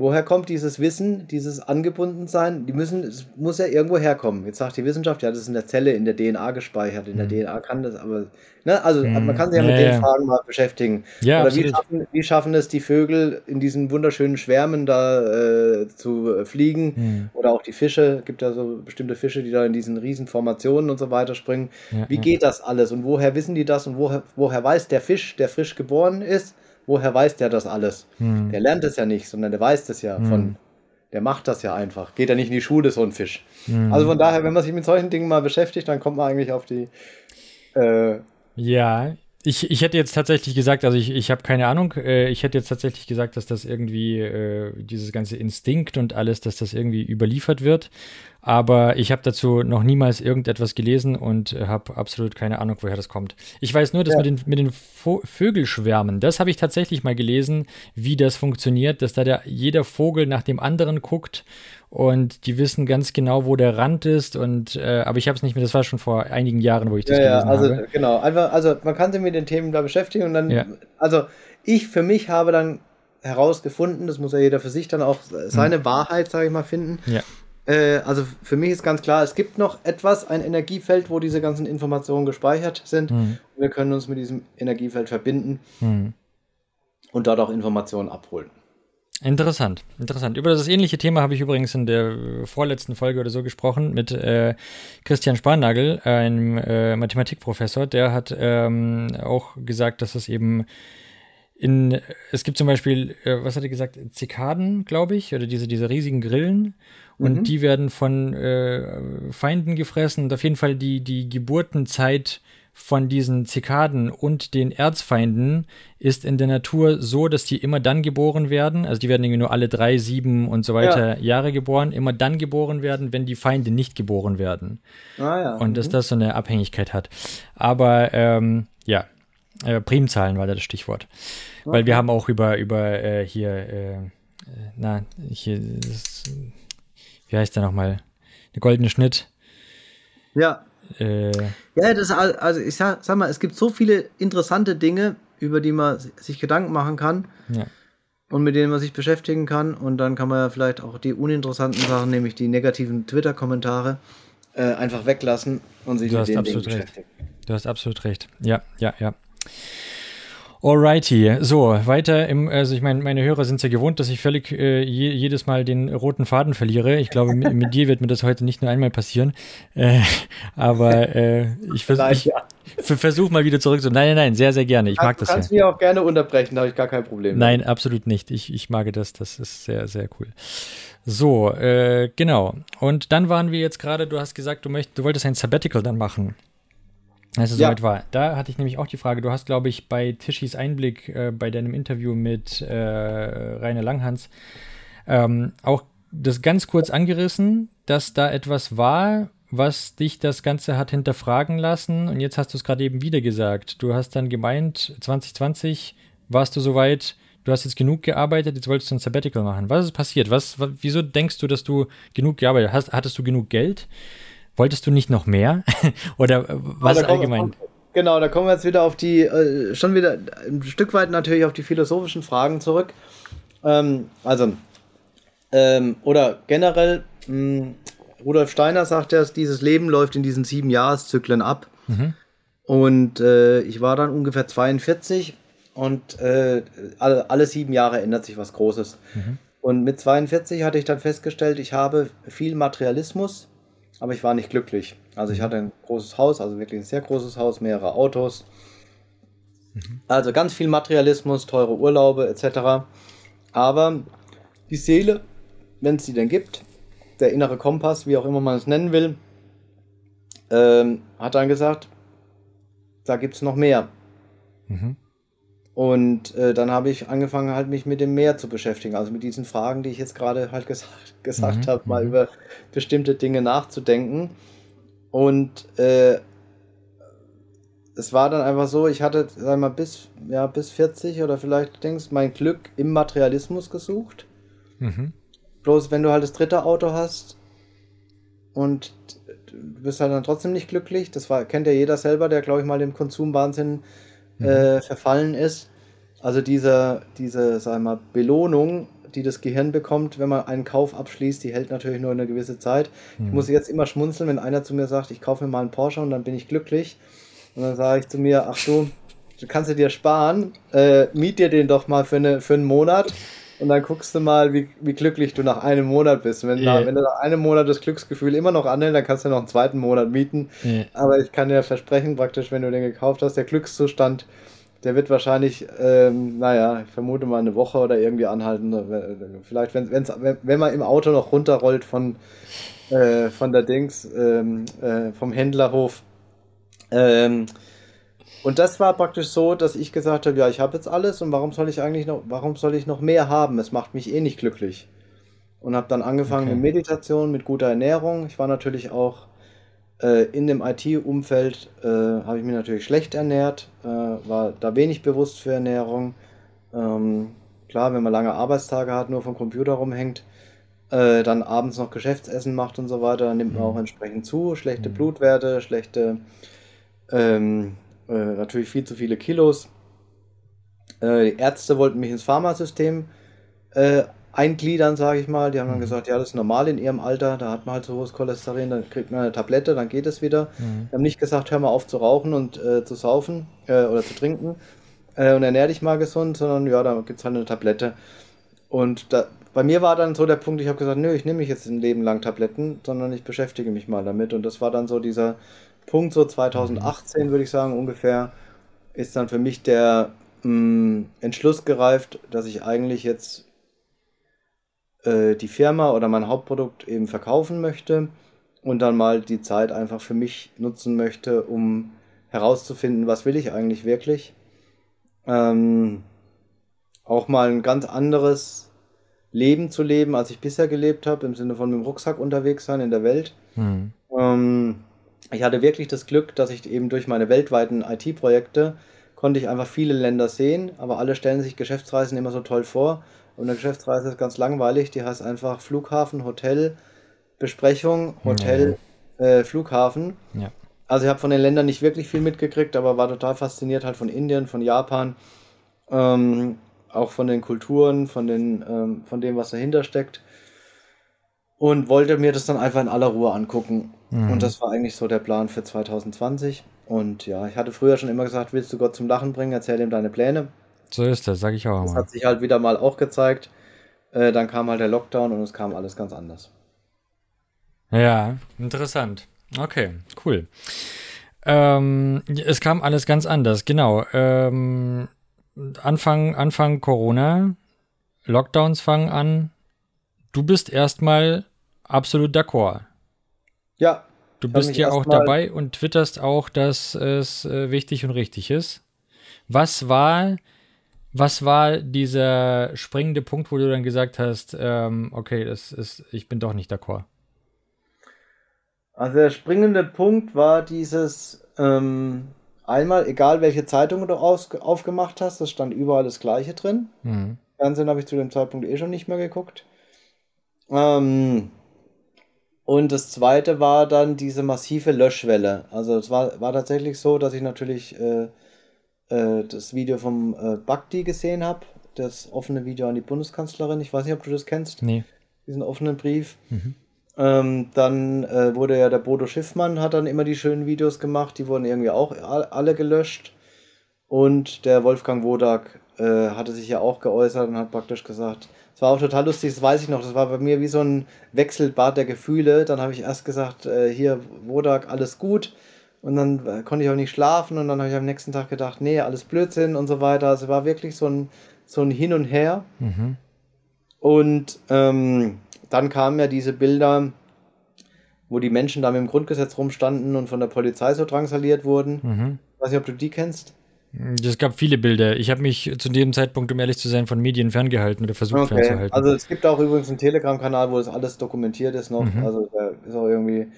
Woher kommt dieses Wissen, dieses Angebundensein? Die müssen, es muss ja irgendwo herkommen. Jetzt sagt die Wissenschaft, ja, das ist in der Zelle, in der DNA gespeichert. In der mhm. DNA kann das, aber, ne, also mhm. man kann sich ja, ja mit ja. den Fragen mal beschäftigen. Ja, Oder wie schaffen, wie schaffen, es die Vögel in diesen wunderschönen Schwärmen da äh, zu äh, fliegen? Mhm. Oder auch die Fische, gibt ja so bestimmte Fische, die da in diesen riesen Formationen und so weiter springen. Ja, wie geht das alles? Und woher wissen die das? Und woher, woher weiß der Fisch, der frisch geboren ist, woher weiß der das alles? Hm. Der lernt es ja nicht, sondern der weiß das ja hm. von der macht das ja einfach. Geht ja nicht in die Schule, so ein Fisch. Mhm. Also von daher, wenn man sich mit solchen Dingen mal beschäftigt, dann kommt man eigentlich auf die. Äh, ja, ich, ich hätte jetzt tatsächlich gesagt, also ich, ich habe keine Ahnung, äh, ich hätte jetzt tatsächlich gesagt, dass das irgendwie, äh, dieses ganze Instinkt und alles, dass das irgendwie überliefert wird. Aber ich habe dazu noch niemals irgendetwas gelesen und habe absolut keine Ahnung, woher das kommt. Ich weiß nur, dass ja. mit den, mit den Vögelschwärmen, das habe ich tatsächlich mal gelesen, wie das funktioniert, dass da der, jeder Vogel nach dem anderen guckt und die wissen ganz genau, wo der Rand ist. Und äh, aber ich habe es nicht mehr. Das war schon vor einigen Jahren, wo ich das ja, gelesen ja, also, habe. Genau, einfach, also man kann sich mit den Themen da beschäftigen und dann, ja. also ich für mich habe dann herausgefunden, das muss ja jeder für sich dann auch seine hm. Wahrheit, sage ich mal, finden. Ja. Äh, also für mich ist ganz klar, es gibt noch etwas, ein Energiefeld, wo diese ganzen Informationen gespeichert sind. Hm. Wir können uns mit diesem Energiefeld verbinden hm. und dort auch Informationen abholen. Interessant, interessant. Über das ähnliche Thema habe ich übrigens in der vorletzten Folge oder so gesprochen mit äh, Christian Sparnagel, einem äh, Mathematikprofessor. Der hat ähm, auch gesagt, dass es eben in, es gibt zum Beispiel, äh, was hat er gesagt, Zikaden, glaube ich, oder diese, diese riesigen Grillen. Und mhm. die werden von äh, Feinden gefressen. Und auf jeden Fall die, die Geburtenzeit von diesen Zikaden und den Erzfeinden ist in der Natur so, dass die immer dann geboren werden, also die werden irgendwie nur alle drei, sieben und so weiter ja. Jahre geboren, immer dann geboren werden, wenn die Feinde nicht geboren werden. Ah, ja. Und dass mhm. das so eine Abhängigkeit hat. Aber ähm, ja, äh, Primzahlen war da das Stichwort. Okay. Weil wir haben auch über, über äh, hier, äh, na, hier, das, wie heißt der nochmal? Der goldene Schnitt. Ja. Äh, ja, das, also ich sag, sag, mal, es gibt so viele interessante Dinge, über die man sich Gedanken machen kann ja. und mit denen man sich beschäftigen kann. Und dann kann man ja vielleicht auch die uninteressanten Sachen, nämlich die negativen Twitter-Kommentare, äh, einfach weglassen und sich du mit denen beschäftigen. Du hast absolut recht. Ja, ja, ja. Alrighty, so, weiter im, also ich meine, meine Hörer sind es ja gewohnt, dass ich völlig äh, je, jedes Mal den roten Faden verliere. Ich glaube, mit, mit, dir wird mir das heute nicht nur einmal passieren. Äh, aber äh, ich, vers ich ja. versuche mal wieder zurück zu. Nein, nein, nein, sehr, sehr gerne. Ich mag du das. Du kannst ja. mich auch gerne unterbrechen, da habe ich gar kein Problem. Nein, absolut nicht. Ich, ich mag das, das ist sehr, sehr cool. So, äh, genau. Und dann waren wir jetzt gerade, du hast gesagt, du möchtest, du wolltest ein Sabbatical dann machen als es ja. soweit war. Da hatte ich nämlich auch die Frage, du hast, glaube ich, bei Tischis Einblick äh, bei deinem Interview mit äh, Rainer Langhans ähm, auch das ganz kurz angerissen, dass da etwas war, was dich das Ganze hat hinterfragen lassen. Und jetzt hast du es gerade eben wieder gesagt. Du hast dann gemeint, 2020 warst du soweit, du hast jetzt genug gearbeitet, jetzt wolltest du ein Sabbatical machen. Was ist passiert? Was, was wieso denkst du, dass du genug gearbeitet hast? Hattest du genug Geld? Wolltest du nicht noch mehr? Oder was ja, allgemein? genau, da kommen wir jetzt wieder auf die, äh, schon wieder ein Stück weit natürlich auf die philosophischen Fragen zurück. Ähm, also, ähm, oder generell, mh, hm, Rudolf Steiner sagt ja, dieses Leben läuft in diesen sieben Jahreszyklen ab. Mhm. Und äh, ich war dann ungefähr 42 und äh, alle, alle, sieben Jahre ändert sich was Großes. Mhm. Und mit 42 hatte ich dann festgestellt, ich habe viel Materialismus aber ich war nicht glücklich. Also ich hatte ein großes Haus, also wirklich ein sehr großes Haus, mehrere Autos. Mhm. Also ganz viel Materialismus, teure Urlaube etc. Aber die Seele, wenn es sie denn gibt, der innere Kompass, wie auch immer man es nennen will, ähm, hat dann gesagt, da gibt es noch mehr. Mhm. Und äh, dann habe ich angefangen, halt mich mit dem Meer zu beschäftigen, also mit diesen Fragen, die ich jetzt gerade halt gesagt, gesagt mhm. habe, mal mhm. über bestimmte Dinge nachzudenken. Und äh, es war dann einfach so, ich hatte, sag mal, bis, ja, bis 40 oder vielleicht denkst mein Glück im Materialismus gesucht. Mhm. Bloß wenn du halt das dritte Auto hast und du bist halt dann trotzdem nicht glücklich, das war, kennt ja jeder selber, der, glaube ich, mal dem Konsumwahnsinn mhm. äh, verfallen ist. Also diese, diese, sag mal, Belohnung, die das Gehirn bekommt, wenn man einen Kauf abschließt, die hält natürlich nur eine gewisse Zeit. Mhm. Ich muss jetzt immer schmunzeln, wenn einer zu mir sagt, ich kaufe mir mal einen Porsche und dann bin ich glücklich. Und dann sage ich zu mir, ach du, du kannst dir sparen, äh, miet dir den doch mal für, eine, für einen Monat und dann guckst du mal, wie, wie glücklich du nach einem Monat bist. Wenn, yeah. nach, wenn du nach einem Monat das Glücksgefühl immer noch anhält, dann kannst du noch einen zweiten Monat mieten. Yeah. Aber ich kann dir versprechen, praktisch, wenn du den gekauft hast, der Glückszustand der wird wahrscheinlich, ähm, naja, ich vermute mal eine Woche oder irgendwie anhalten. Vielleicht, wenn, wenn's, wenn man im Auto noch runterrollt von, äh, von der Dings, ähm, äh, vom Händlerhof. Ähm, und das war praktisch so, dass ich gesagt habe, ja, ich habe jetzt alles und warum soll ich eigentlich noch, warum soll ich noch mehr haben? Es macht mich eh nicht glücklich. Und habe dann angefangen okay. mit Meditation, mit guter Ernährung. Ich war natürlich auch äh, in dem IT-Umfeld, äh, habe ich mich natürlich schlecht ernährt, äh, war da wenig bewusst für Ernährung. Ähm, klar, wenn man lange Arbeitstage hat, nur vom Computer rumhängt, äh, dann abends noch Geschäftsessen macht und so weiter, dann nimmt man auch mhm. entsprechend zu. Schlechte mhm. Blutwerte, schlechte ähm, äh, natürlich viel zu viele Kilos. Äh, die Ärzte wollten mich ins Pharmasystem äh, eingliedern, sage ich mal. Die haben dann mhm. gesagt, ja, das ist normal in ihrem Alter, da hat man halt so hohes Cholesterin, dann kriegt man eine Tablette, dann geht es wieder. Mhm. Die haben nicht gesagt, hör mal auf zu rauchen und äh, zu saufen äh, oder zu trinken äh, und ernähr dich mal gesund, sondern ja, da gibt es halt eine Tablette. Und da, bei mir war dann so der Punkt, ich habe gesagt, nö, ich nehme mich jetzt ein Leben lang Tabletten, sondern ich beschäftige mich mal damit. Und das war dann so dieser Punkt, so 2018 würde ich sagen ungefähr, ist dann für mich der mh, mm, Entschluss gereift, dass ich eigentlich jetzt äh, die Firma oder mein Hauptprodukt eben verkaufen möchte und dann mal die Zeit einfach für mich nutzen möchte, um herauszufinden, was will ich eigentlich wirklich. Ähm, auch mal ein ganz anderes Leben zu leben, als ich bisher gelebt habe, im Sinne von mit dem Rucksack unterwegs sein in der Welt. Mhm. Ähm, ich hatte wirklich das Glück, dass ich eben durch meine weltweiten IT-Projekte konnte ich einfach viele Länder sehen, aber alle stellen sich Geschäftsreisen immer so toll vor. Und eine Geschäftsreise ist ganz langweilig, die heißt einfach Flughafen, Hotel, Besprechung, Hotel, ja. äh, Flughafen. Ja. Also ich habe von den Ländern nicht wirklich viel mitgekriegt, aber war total fasziniert halt von Indien, von Japan, ähm, auch von den Kulturen, von, den, ähm, von dem, was dahinter steckt. Und wollte mir das dann einfach in aller Ruhe angucken. Mhm. Und das war eigentlich so der Plan für 2020. Und ja, ich hatte früher schon immer gesagt, willst du Gott zum Lachen bringen, erzähl ihm deine Pläne. So ist das, sag ich auch Das mal. hat sich halt wieder mal auch gezeigt. Äh, dann kam halt der Lockdown und es kam alles ganz anders. Ja, interessant. Okay, cool. Ähm, es kam alles ganz anders, genau. Ähm, Anfang, Anfang Corona, Lockdowns fangen an. Du bist erstmal absolut d'accord. Ja. Du bist ja auch dabei und twitterst auch, dass es äh, wichtig und richtig ist. Was war, was war dieser springende Punkt, wo du dann gesagt hast, ähm, okay, das ist, ich bin doch nicht d'accord? Also der springende Punkt war dieses ähm, einmal, egal welche Zeitung du aus, aufgemacht hast, das stand überall das Gleiche drin. Mhm. Fernsehen habe ich zu dem Zeitpunkt eh schon nicht mehr geguckt. Ähm, und das zweite war dann diese massive Löschwelle. Also es war, war tatsächlich so, dass ich natürlich äh, äh, das Video vom äh, Bakti gesehen habe, das offene Video an die Bundeskanzlerin. Ich weiß nicht, ob du das kennst. Nee. Diesen offenen Brief. Mhm. Ähm, dann äh, wurde ja der Bodo Schiffmann, hat dann immer die schönen Videos gemacht, die wurden irgendwie auch alle gelöscht. Und der Wolfgang Wodak äh, hatte sich ja auch geäußert und hat praktisch gesagt, es war auch total lustig, das weiß ich noch, das war bei mir wie so ein Wechselbad der Gefühle. Dann habe ich erst gesagt, äh, hier Wodak, alles gut. Und dann äh, konnte ich auch nicht schlafen und dann habe ich am nächsten Tag gedacht, nee, alles Blödsinn und so weiter. Also war wirklich so ein, so ein Hin und Her. Mhm. Und ähm, dann kamen ja diese Bilder, wo die Menschen da mit dem Grundgesetz rumstanden und von der Polizei so drangsaliert wurden. Mhm. Ich weiß nicht, ob du die kennst. Es gab viele Bilder. Ich habe mich zu dem Zeitpunkt, um ehrlich zu sein, von Medien ferngehalten oder versucht okay. fernzuhalten. Also es gibt auch übrigens einen Telegram-Kanal, wo das alles dokumentiert ist noch. Mhm. Also da ist auch irgendwie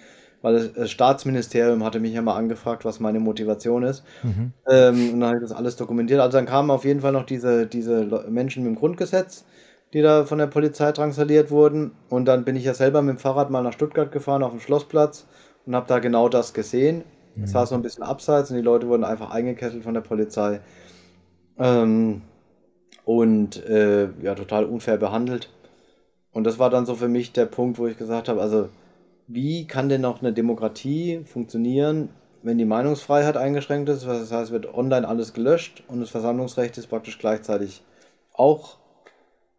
weil das Staatsministerium hatte mich ja mal angefragt, was meine Motivation ist. Mhm. Ähm, und dann habe ich das alles dokumentiert. Also dann kamen auf jeden Fall noch diese, diese Menschen mit dem Grundgesetz, die da von der Polizei drangsaliert wurden. Und dann bin ich ja selber mit dem Fahrrad mal nach Stuttgart gefahren auf dem Schlossplatz und habe da genau das gesehen. Es mhm. war so ein bisschen abseits und die Leute wurden einfach eingekesselt von der Polizei. Ähm, und äh, ja, total unfair behandelt. Und das war dann so für mich der Punkt, wo ich gesagt habe, also wie kann denn noch eine Demokratie funktionieren, wenn die Meinungsfreiheit eingeschränkt ist? Das heißt, wird online alles gelöscht und das Versammlungsrecht ist praktisch gleichzeitig auch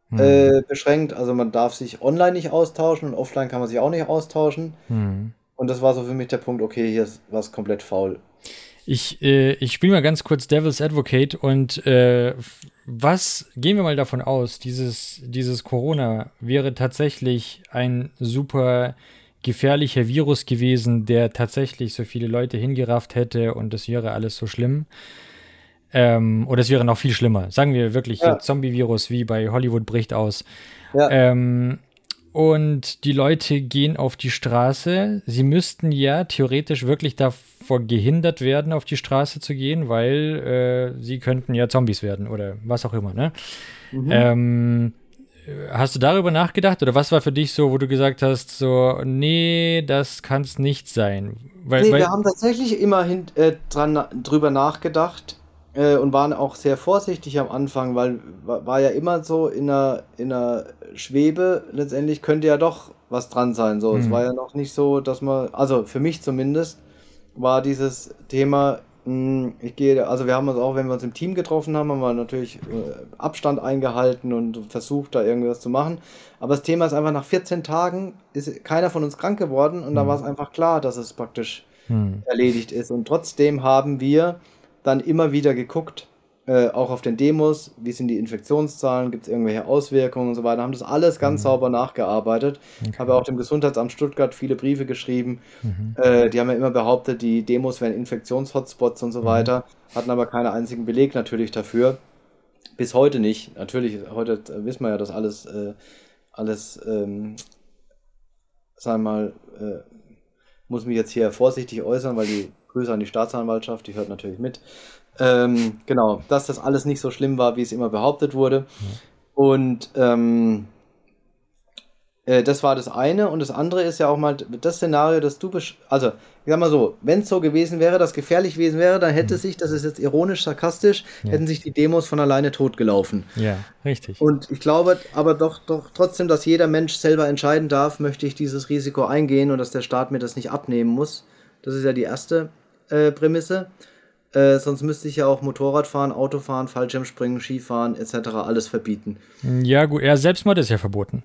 hm. äh, beschränkt. Also man darf sich online nicht austauschen und offline kann man sich auch nicht austauschen. Hm. Und das war so für mich der Punkt, okay, hier ist was komplett faul. Ich, äh, ich spiele mal ganz kurz Devil's Advocate und äh, was gehen wir mal davon aus, dieses, dieses Corona wäre tatsächlich ein super gefährlicher Virus gewesen, der tatsächlich so viele Leute hingerafft hätte und das wäre alles so schlimm. Ähm, oder es wäre noch viel schlimmer. Sagen wir wirklich ja. Zombie-Virus wie bei Hollywood bricht aus. Ja. Ähm, und die Leute gehen auf die Straße. Sie müssten ja theoretisch wirklich davor gehindert werden, auf die Straße zu gehen, weil äh, sie könnten ja Zombies werden oder was auch immer. Ne? Mhm. Ähm, hast du darüber nachgedacht oder was war für dich so, wo du gesagt hast, so, nee, das kann es nicht sein? Weil, nee, weil, wir haben tatsächlich immerhin äh, dran, drüber nachgedacht äh, und waren auch sehr vorsichtig am Anfang, weil war, ja immer so in einer, in einer Schwebe, letztendlich könnte ja doch was dran sein. So, mhm. es war ja noch nicht so, dass man, also für mich zumindest, war dieses Thema, hm, ich gehe, also wir haben uns auch, wenn wir uns im Team getroffen haben, haben wir natürlich äh, Abstand eingehalten und versucht, da irgendwas zu machen. Aber das Thema ist einfach, nach 14 Tagen ist keiner von uns krank geworden und mhm. da war es einfach klar, dass es praktisch mhm. erledigt ist. Und trotzdem haben wir dann immer wieder geguckt, äh, auch auf den Demos, wie sind die Infektionszahlen, gibt es irgendwelche Auswirkungen und so weiter, haben das alles ganz mhm. sauber nachgearbeitet. Okay. Habe auch dem Gesundheitsamt Stuttgart viele Briefe geschrieben. Mhm. Äh, die haben ja immer behauptet, die Demos wären Infektionshotspots und so mhm. weiter, hatten aber keinen einzigen Beleg natürlich dafür. Bis heute nicht. Natürlich, heute wissen wir ja, dass alles, äh, alles, ähm, sagen wir mal, äh, muss mich jetzt hier vorsichtig äußern, weil die Grüße an die Staatsanwaltschaft, die hört natürlich mit. Ähm, genau, dass das alles nicht so schlimm war, wie es immer behauptet wurde. Und ähm, äh, das war das eine. Und das andere ist ja auch mal das Szenario, dass du, also ich sag mal so, wenn es so gewesen wäre, dass gefährlich gewesen wäre, dann hätte mhm. sich, das ist jetzt ironisch, sarkastisch, ja. hätten sich die Demos von alleine totgelaufen. Ja, richtig. Und ich glaube aber doch, doch trotzdem, dass jeder Mensch selber entscheiden darf, möchte ich dieses Risiko eingehen und dass der Staat mir das nicht abnehmen muss. Das ist ja die erste äh, Prämisse. Äh, sonst müsste ich ja auch Motorradfahren, Autofahren, Fallschirmspringen, Skifahren etc. alles verbieten. Ja, gut, er Selbstmord ist ja verboten.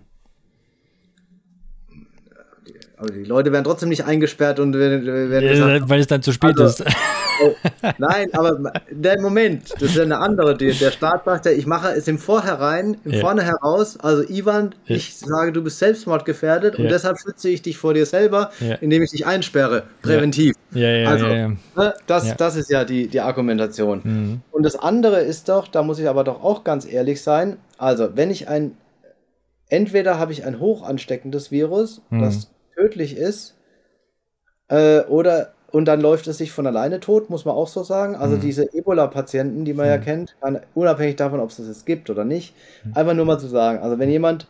Aber die Leute werden trotzdem nicht eingesperrt und werden, werden ja, gesagt, weil es dann zu spät also, ist. Nein, aber der Moment, das ist ja eine andere. Der Staat sagt ja, ich mache es im Vorhinein, im ja. Vorne heraus. Also Ivan, ja. ich sage, du bist selbstmordgefährdet ja. und deshalb schütze ich dich vor dir selber, indem ich dich einsperre, präventiv. Ja, ja, also, ja, ne, Das, das ist ja die, die Argumentation. Mhm. Und das andere ist doch, da muss ich aber doch auch ganz ehrlich sein, also wenn ich ein, entweder habe ich ein hochansteckendes Virus, mhm. das tödlich ist, äh, oder und dann läuft es sich von alleine tot, muss man auch so sagen. Also mhm. diese Ebola-Patienten, die man mhm. ja kennt, unabhängig davon, ob es das jetzt gibt oder nicht, mhm. einfach nur mal zu sagen. Also wenn jemand,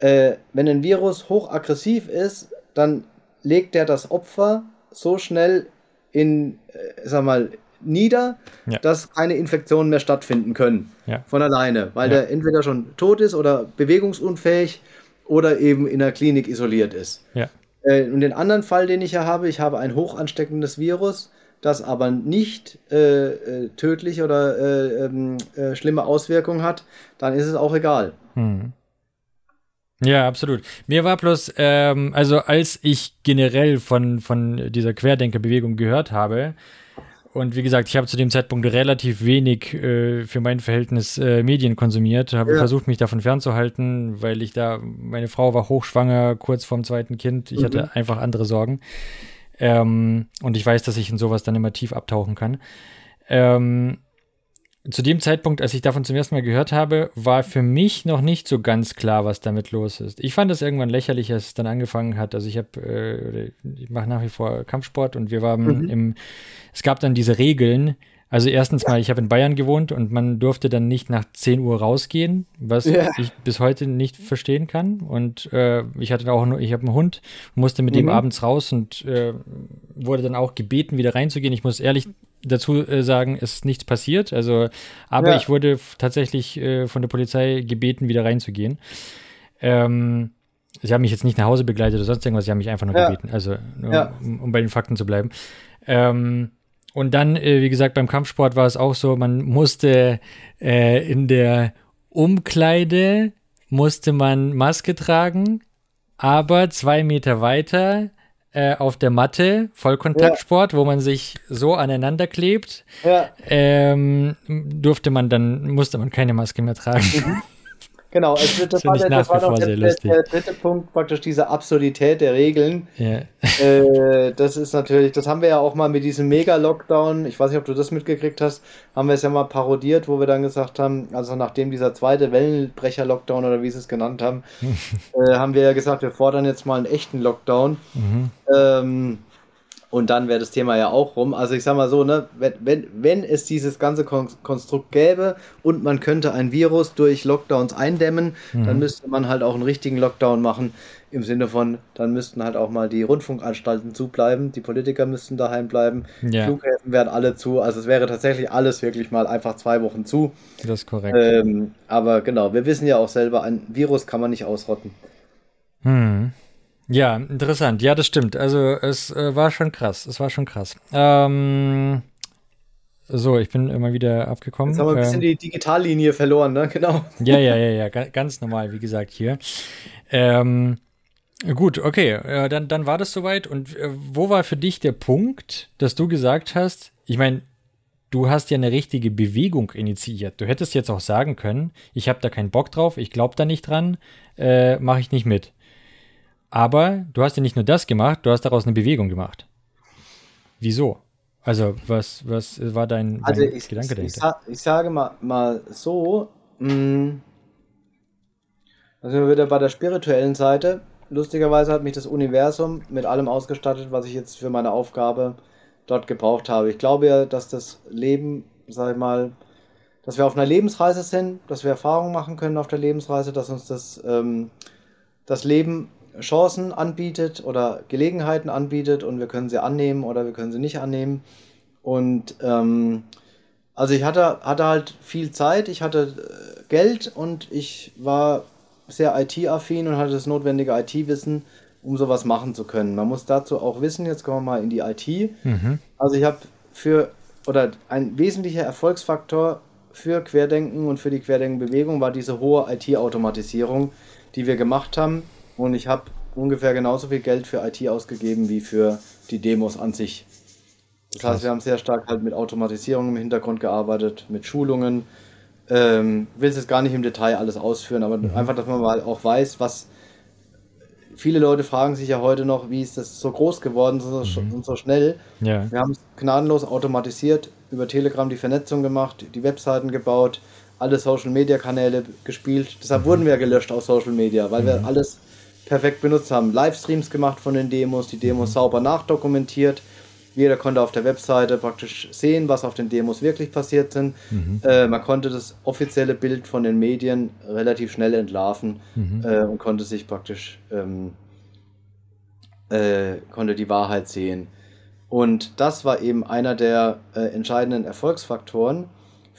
äh, wenn ein Virus hochaggressiv ist, dann legt der das Opfer so schnell in, äh, sag mal, nieder, ja. dass keine Infektionen mehr stattfinden können. Ja. Von alleine, weil ja. der entweder schon tot ist oder bewegungsunfähig oder eben in der Klinik isoliert ist. Äh, und den anderen Fall, den ich ja habe, ich habe ein hochansteckendes Virus, das aber nicht äh, äh tödlich oder äh, ähm, äh, schlimme Auswirkungen hat, dann ist es auch egal. Hm. Ja, absolut. Mir war bloß, ähm, also als ich generell von, von dieser Querdenkerbewegung gehört habe, und wie gesagt, ich habe zu dem Zeitpunkt relativ wenig äh, für mein Verhältnis äh, Medien konsumiert, habe ja. versucht, mich davon fernzuhalten, weil ich da, meine Frau war hochschwanger, kurz vorm zweiten Kind. Ich mhm. hatte einfach andere Sorgen. Ähm, und ich weiß, dass ich in sowas dann immer tief abtauchen kann. Ähm, zu dem Zeitpunkt, als ich davon zum ersten Mal gehört habe, war für mich noch nicht so ganz klar, was damit los ist. Ich fand es irgendwann lächerlich, als es dann angefangen hat. Also ich habe, äh, ich mache nach wie vor Kampfsport und wir waren mhm. im, es gab dann diese Regeln. Also erstens mal, ich habe in Bayern gewohnt und man durfte dann nicht nach 10 Uhr rausgehen, was ja. ich bis heute nicht verstehen kann. Und äh, ich hatte auch nur, ich habe einen Hund, musste mit mhm. dem abends raus und äh, wurde dann auch gebeten, wieder reinzugehen. Ich muss ehrlich dazu äh, sagen, es ist nichts passiert. Also, aber ja. ich wurde tatsächlich äh, von der Polizei gebeten, wieder reinzugehen. Ähm, sie haben mich jetzt nicht nach Hause begleitet oder sonst irgendwas, sie haben mich einfach nur ja. gebeten. Also, ja. um, um, bei den Fakten zu bleiben. Ähm, und dann, äh, wie gesagt, beim Kampfsport war es auch so, man musste äh, in der Umkleide musste man Maske tragen, aber zwei Meter weiter äh, auf der Matte, Vollkontaktsport, ja. wo man sich so aneinander klebt, ja. ähm, durfte man dann, musste man keine Maske mehr tragen. Mhm. Genau, also das, war, der, das war noch der, der, der, dritte Punkt, praktisch diese Absurdität der Regeln. Ja. Äh, das ist natürlich, das haben wir ja auch mal mit diesem Mega-Lockdown, ich weiß nicht, ob du das mitgekriegt hast, haben wir es ja mal parodiert, wo wir dann gesagt haben, also nachdem dieser zweite Wellenbrecher-Lockdown oder wie sie es genannt haben, äh, haben wir ja gesagt, wir fordern jetzt mal einen echten Lockdown. Mhm. Ähm, und dann wäre das Thema ja auch rum. Also ich sag mal so, ne, wenn, wenn, wenn es dieses ganze Kon Konstrukt gäbe und man könnte ein Virus durch Lockdowns eindämmen, mhm. dann müsste man halt auch einen richtigen Lockdown machen. Im Sinne von, dann müssten halt auch mal die Rundfunkanstalten zubleiben, die Politiker müssten daheim bleiben, ja. Flughäfen wären alle zu. Also es wäre tatsächlich alles wirklich mal einfach zwei Wochen zu. Das ist korrekt. Ähm, aber genau, wir wissen ja auch selber, ein Virus kann man nicht ausrotten. Hm. Ja, interessant. Ja, das stimmt. Also es äh, war schon krass. Es war schon krass. Ähm, so, ich bin immer wieder abgekommen. Jetzt haben wir ein bisschen ähm, die Digitallinie verloren, ne? Genau. Ja, ja, ja, ja. Ganz normal, wie gesagt, hier. Ähm, gut, okay. Äh, dann, dann war das soweit. Und äh, wo war für dich der Punkt, dass du gesagt hast, ich meine, du hast ja eine richtige Bewegung initiiert. Du hättest jetzt auch sagen können, ich habe da keinen Bock drauf, ich glaube da nicht dran, äh, mache ich nicht mit. Aber du hast ja nicht nur das gemacht, du hast daraus eine Bewegung gemacht. Wieso? Also, was, was war dein, also dein ich, Gedanke dahinter? Ich, ich, sage mal, mal so, mh, mm, also wir wieder bei der spirituellen Seite. Lustigerweise hat mich das Universum mit allem ausgestattet, was ich jetzt für meine Aufgabe dort gebraucht habe. Ich glaube ja, dass das Leben, sag ich mal, dass wir auf einer Lebensreise sind, dass wir Erfahrungen machen können auf der Lebensreise, dass uns das, ähm, das Leben Chancen anbietet oder Gelegenheiten anbietet und wir können sie annehmen oder wir können sie nicht annehmen. Und ähm, also ich hatte, hatte halt viel Zeit, ich hatte äh, Geld und ich war sehr IT-affin und hatte das notwendige IT-Wissen, um sowas machen zu können. Man muss dazu auch wissen, jetzt kommen wir mal in die IT. Mhm. Also ich habe für, oder ein wesentlicher Erfolgsfaktor für Querdenken und für die Querdenkenbewegung war diese hohe IT-Automatisierung, die wir gemacht haben und ich habe ungefähr genauso viel Geld für IT ausgegeben wie für die Demos an sich. Das heißt, wir haben sehr stark halt mit Automatisierung im Hintergrund gearbeitet, mit Schulungen. Ähm, will es jetzt gar nicht im Detail alles ausführen, aber mhm. einfach, dass man mal auch weiß, was. Viele Leute fragen sich ja heute noch, wie ist das so groß geworden so, mhm. und so schnell. Ja. Wir haben es gnadenlos automatisiert, über Telegram die Vernetzung gemacht, die Webseiten gebaut, alle Social Media Kanäle gespielt. Deshalb mhm. wurden wir gelöscht aus Social Media, weil wir mhm. alles perfekt benutzt haben. Livestreams gemacht von den Demos, die Demos sauber nachdokumentiert. Jeder konnte auf der Webseite praktisch sehen, was auf den Demos wirklich passiert sind. Mhm. Äh, man konnte das offizielle Bild von den Medien relativ schnell entlarven mhm. äh, und konnte sich praktisch ähm, äh, konnte die Wahrheit sehen. Und das war eben einer der äh, entscheidenden Erfolgsfaktoren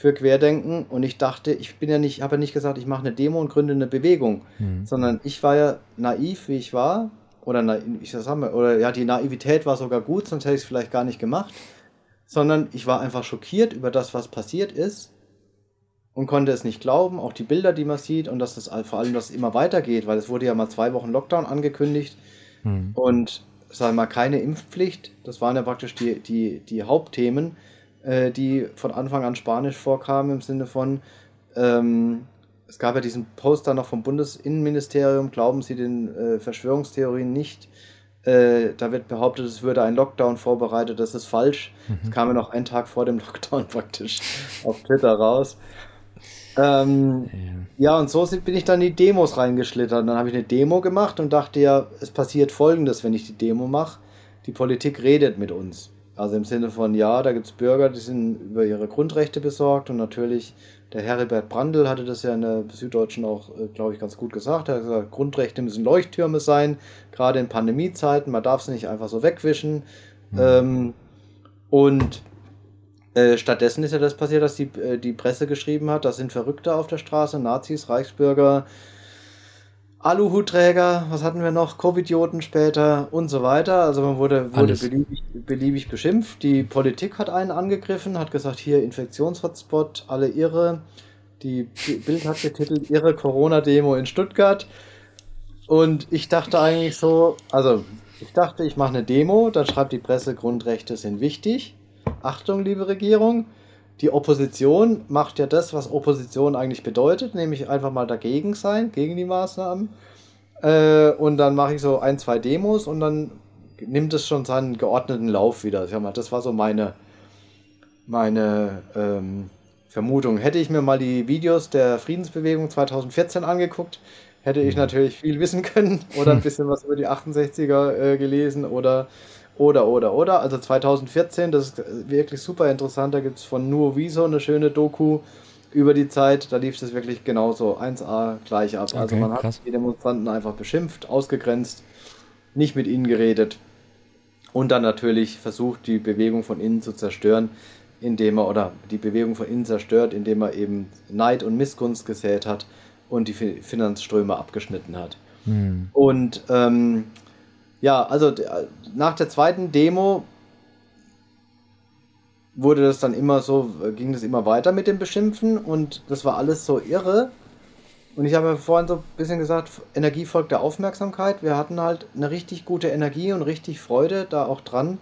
für Querdenken. Und ich dachte, ich bin ja nicht, habe ja nicht gesagt, ich mache eine Demo und gründe eine Bewegung, mhm. sondern ich war ja naiv, wie ich war, oder ich sag mal, oder ja, die Naivität war sogar gut, sonst hätte ich es vielleicht gar nicht gemacht, sondern ich war einfach schockiert über das, was passiert ist. Und konnte es nicht glauben, auch die Bilder, die man sieht. Und dass das vor allem, dass es immer weitergeht, weil es wurde ja mal zwei Wochen Lockdown angekündigt. Mhm. und wir mal keine Impfpflicht, das waren ja praktisch die, die, die Hauptthemen äh, die von Anfang an Spanisch vorkamen, im Sinne von, ähm, es gab ja diesen Poster noch vom Bundesinnenministerium, glauben Sie den äh, Verschwörungstheorien nicht? Äh, da wird behauptet, es würde ein Lockdown vorbereitet, das ist falsch. Mhm. Das kam ja noch einen Tag vor dem Lockdown praktisch auf Twitter raus. Ähm, ja. ja. und so bin ich dann in die Demos reingeschlittert. Dann habe ich eine Demo gemacht und dachte ja, es passiert folgendes, wenn ich die Demo mache. Die Politik redet mit uns. Also im Sinne von, ja, da gibt es Bürger, die sind über ihre Grundrechte besorgt und natürlich der Heribert Brandl hatte das ja in der Süddeutschen auch, äh, glaube ich, ganz gut gesagt. Er hat gesagt, Grundrechte müssen Leuchttürme sein, gerade in Pandemiezeiten, man darf sie nicht einfach so wegwischen. Mhm. Ähm, und äh, stattdessen ist ja das passiert, dass die, äh, die Presse geschrieben hat, das sind Verrückte auf der Straße, Nazis, Reichsbürger, Aluhutträger, was hatten wir noch? Covidioten später und so weiter. Also man wurde, wurde beliebig, beliebig beschimpft. Die Politik hat einen angegriffen, hat gesagt, hier Infektionshotspot, alle irre. Die Bild hat getitelt, irre Corona-Demo in Stuttgart. Und ich dachte eigentlich so, also Ich dachte, ich mache eine Demo, dann schreibt die Presse, Grundrechte sind wichtig. Achtung, liebe Regierung, die Opposition macht ja das, was Opposition eigentlich bedeutet, nämlich einfach mal dagegen sein, gegen die Maßnahmen. Äh, und dann mache ich so ein, zwei Demos und dann nimmt es schon seinen geordneten Lauf wieder. Ich mal, das war so meine, meine ähm, Vermutung. Hätte ich mir mal die Videos der Friedensbewegung 2014 angeguckt, hätte ich mhm. natürlich viel wissen können oder ein bisschen was über die 68er äh, gelesen oder oder oder oder. Also 2014, das ist wirklich super interessant. Da gibt es von Nuo Viso eine schöne Doku über die Zeit. Da lief das wirklich genauso 1A gleich ab. Also okay, also man hat krass. die Demonstranten einfach beschimpft, ausgegrenzt, nicht mit ihnen geredet und dann natürlich versucht, die Bewegung von innen zu zerstören, indem er oder die Bewegung von innen zerstört, indem er eben Neid und Missgunst gesät hat und die Finanzströme abgeschnitten hat. Hm. Und ähm, ja, also nach der zweiten Demo wurde das dann immer so, ging das immer weiter mit dem Beschimpfen und das war alles so irre. Und ich habe ja vorhin so ein bisschen gesagt, Energie folgt der Aufmerksamkeit. Wir hatten halt eine richtig gute Energie und richtig Freude da auch dran,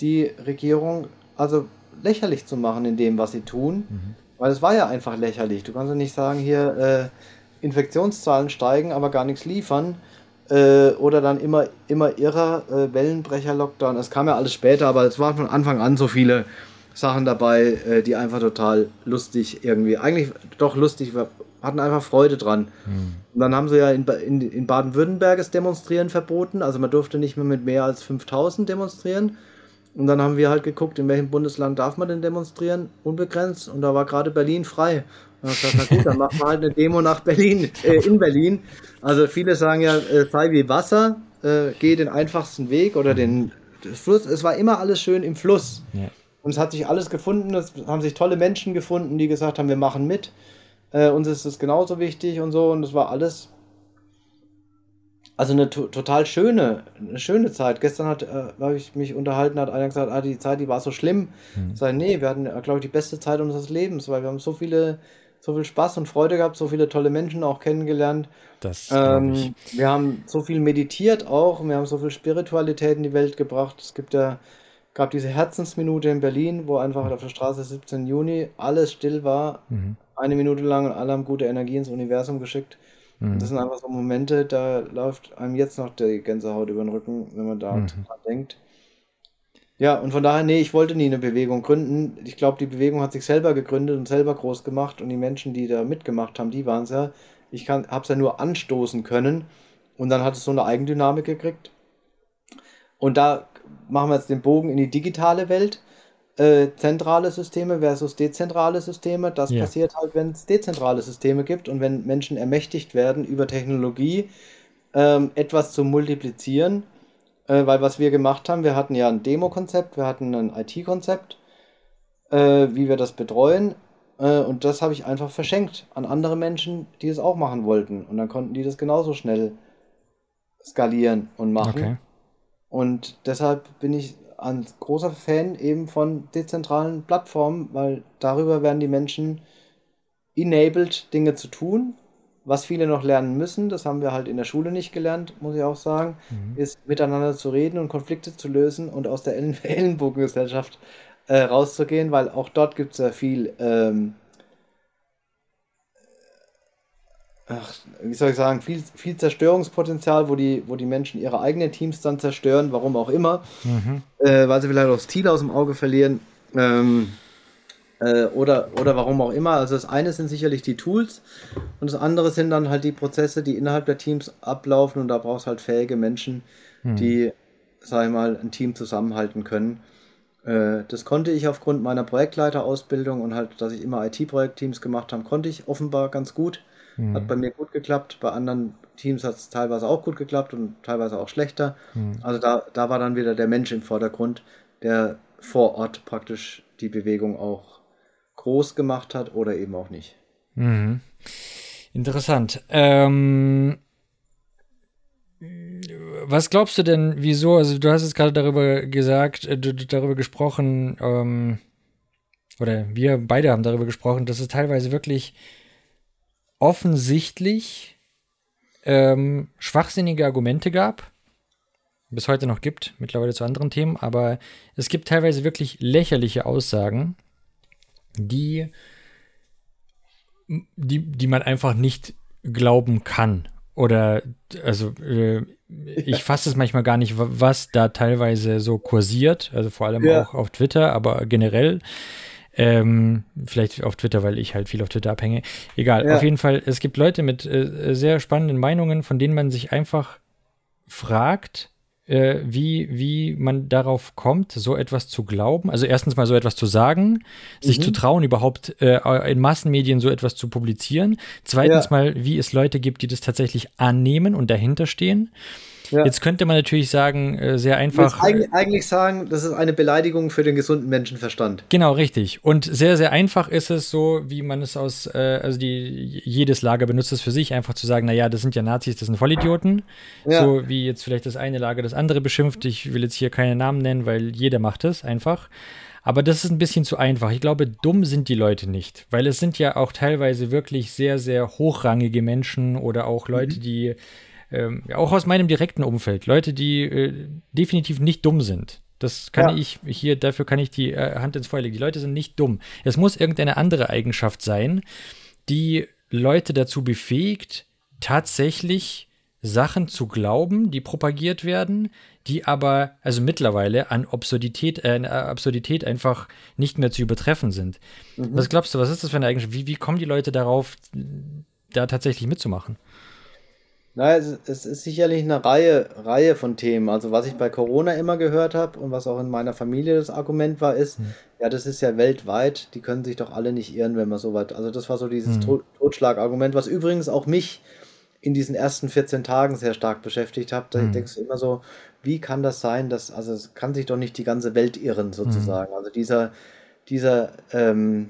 die Regierung also lächerlich zu machen in dem, was sie tun. Mhm. Weil es war ja einfach lächerlich. Du kannst ja nicht sagen, hier, äh, Infektionszahlen steigen, aber gar nichts liefern. Äh, oder dann immer, immer irrer äh, Wellenbrecher-Lockdown. Es kam ja alles später, aber es waren von Anfang an so viele Sachen dabei, äh, die einfach total lustig irgendwie, eigentlich doch lustig, wir hatten einfach Freude dran. Mhm. Und dann haben sie ja in, in, in Baden-Württemberg das Demonstrieren verboten, also man durfte nicht mehr mit mehr als 5000 demonstrieren. Und dann haben wir halt geguckt, in welchem Bundesland darf man denn demonstrieren, unbegrenzt. Und da war gerade Berlin frei. Gesagt, na gut, dann machen wir halt eine Demo nach Berlin, äh, in Berlin. Also viele sagen ja, äh, sei wie Wasser, äh, geh den einfachsten Weg oder den Fluss. Es war immer alles schön im Fluss. Ja. Und es hat sich alles gefunden, es haben sich tolle Menschen gefunden, die gesagt haben, wir machen mit. Äh, uns ist es genauso wichtig und so. Und es war alles also eine total schöne, eine schöne Zeit. Gestern hat, äh, habe ich mich unterhalten, hat einer gesagt, ah, die Zeit, die war so schlimm. Mhm. Sag, nee, wir hatten, glaube ich, die beste Zeit unseres Lebens, weil wir haben so viele, so viel Spaß und Freude gehabt, so viele tolle Menschen auch kennengelernt. Das ähm, wir haben so viel meditiert auch, wir haben so viel Spiritualität in die Welt gebracht. Es gibt ja, gab diese Herzensminute in Berlin, wo einfach auf der Straße 17. Juni alles still war, mhm. eine Minute lang und alle haben gute Energie ins Universum geschickt. Mhm. Das sind einfach so Momente, da läuft einem jetzt noch die Gänsehaut über den Rücken, wenn man da mhm. dran denkt. Ja, und von daher, nee, ich wollte nie eine Bewegung gründen. Ich glaube, die Bewegung hat sich selber gegründet und selber groß gemacht und die Menschen, die da mitgemacht haben, die waren es ja. Ich habe es ja nur anstoßen können und dann hat es so eine Eigendynamik gekriegt. Und da machen wir jetzt den Bogen in die digitale Welt äh, zentrale Systeme versus dezentrale Systeme. Das ja. passiert halt, wenn es dezentrale Systeme gibt und wenn Menschen ermächtigt werden, über Technologie ähm, etwas zu multiplizieren. Äh, weil was wir gemacht haben, wir hatten ja ein Demo-Konzept, wir hatten ein IT-Konzept, äh, wie wir das betreuen. Äh, und das habe ich einfach verschenkt an andere Menschen, die es auch machen wollten. Und dann konnten die das genauso schnell skalieren und machen. Okay. Und deshalb bin ich ein großer Fan eben von dezentralen Plattformen, weil darüber werden die Menschen enabled, Dinge zu tun. Was viele noch lernen müssen, das haben wir halt in der Schule nicht gelernt, muss ich auch sagen, mhm. ist miteinander zu reden und Konflikte zu lösen und aus der Ellenbogengesellschaft äh, rauszugehen, weil auch dort gibt es ja viel ähm, ach, wie soll ich sagen, viel, viel Zerstörungspotenzial, wo die, wo die Menschen ihre eigenen Teams dann zerstören, warum auch immer, mhm. äh, weil sie vielleicht auch das Ziel aus dem Auge verlieren ähm, äh, oder, oder warum auch immer. Also das eine sind sicherlich die Tools und das andere sind dann halt die Prozesse, die innerhalb der Teams ablaufen und da brauchst halt fähige Menschen, mhm. die, sag ich mal, ein Team zusammenhalten können. Äh, das konnte ich aufgrund meiner Projektleiterausbildung und halt, dass ich immer IT-Projektteams gemacht habe, konnte ich offenbar ganz gut. Mhm. Hat bei mir gut geklappt, bei anderen Teams hat es teilweise auch gut geklappt und teilweise auch schlechter. Mhm. Also da, da war dann wieder der Mensch im Vordergrund, der vor Ort praktisch die Bewegung auch groß gemacht hat oder eben auch nicht. Mhm. Interessant. Ähm, was glaubst du denn, wieso? Also du hast es gerade darüber gesagt, äh, darüber gesprochen, ähm, oder wir beide haben darüber gesprochen, dass es teilweise wirklich offensichtlich ähm, schwachsinnige Argumente gab, bis heute noch gibt, mittlerweile zu anderen Themen, aber es gibt teilweise wirklich lächerliche Aussagen, die, die, die man einfach nicht glauben kann. Oder, also, äh, ich fasse es manchmal gar nicht, was da teilweise so kursiert, also vor allem ja. auch auf Twitter, aber generell. Ähm, vielleicht auf Twitter, weil ich halt viel auf Twitter abhänge. Egal, ja. auf jeden Fall, es gibt Leute mit äh, sehr spannenden Meinungen, von denen man sich einfach fragt, äh, wie, wie man darauf kommt, so etwas zu glauben. Also erstens mal so etwas zu sagen, mhm. sich zu trauen, überhaupt äh, in Massenmedien so etwas zu publizieren. Zweitens ja. mal, wie es Leute gibt, die das tatsächlich annehmen und dahinter stehen. Ja. Jetzt könnte man natürlich sagen, äh, sehr einfach. Eigentlich, eigentlich sagen, das ist eine Beleidigung für den gesunden Menschenverstand. Genau, richtig. Und sehr, sehr einfach ist es so, wie man es aus, äh, also die, jedes Lager benutzt es für sich, einfach zu sagen, naja, das sind ja Nazis, das sind Vollidioten. Ja. So wie jetzt vielleicht das eine Lager das andere beschimpft. Ich will jetzt hier keine Namen nennen, weil jeder macht es einfach. Aber das ist ein bisschen zu einfach. Ich glaube, dumm sind die Leute nicht, weil es sind ja auch teilweise wirklich sehr, sehr hochrangige Menschen oder auch Leute, mhm. die ähm, auch aus meinem direkten Umfeld, Leute, die äh, definitiv nicht dumm sind. Das kann ja. ich hier, dafür kann ich die äh, Hand ins Feuer legen. Die Leute sind nicht dumm. Es muss irgendeine andere Eigenschaft sein, die Leute dazu befähigt, tatsächlich Sachen zu glauben, die propagiert werden, die aber also mittlerweile an Absurdität, äh, Absurdität einfach nicht mehr zu übertreffen sind. Mhm. Was glaubst du, was ist das für eine Eigenschaft? Wie, wie kommen die Leute darauf, da tatsächlich mitzumachen? Naja, es, es ist sicherlich eine Reihe, Reihe von Themen. Also was ich bei Corona immer gehört habe und was auch in meiner Familie das Argument war, ist, hm. ja, das ist ja weltweit, die können sich doch alle nicht irren, wenn man so weit. Also das war so dieses hm. Totschlagargument, was übrigens auch mich in diesen ersten 14 Tagen sehr stark beschäftigt hat. Da hm. denkst du immer so, wie kann das sein, dass, also es kann sich doch nicht die ganze Welt irren, sozusagen. Hm. Also dieser, dieser, ähm,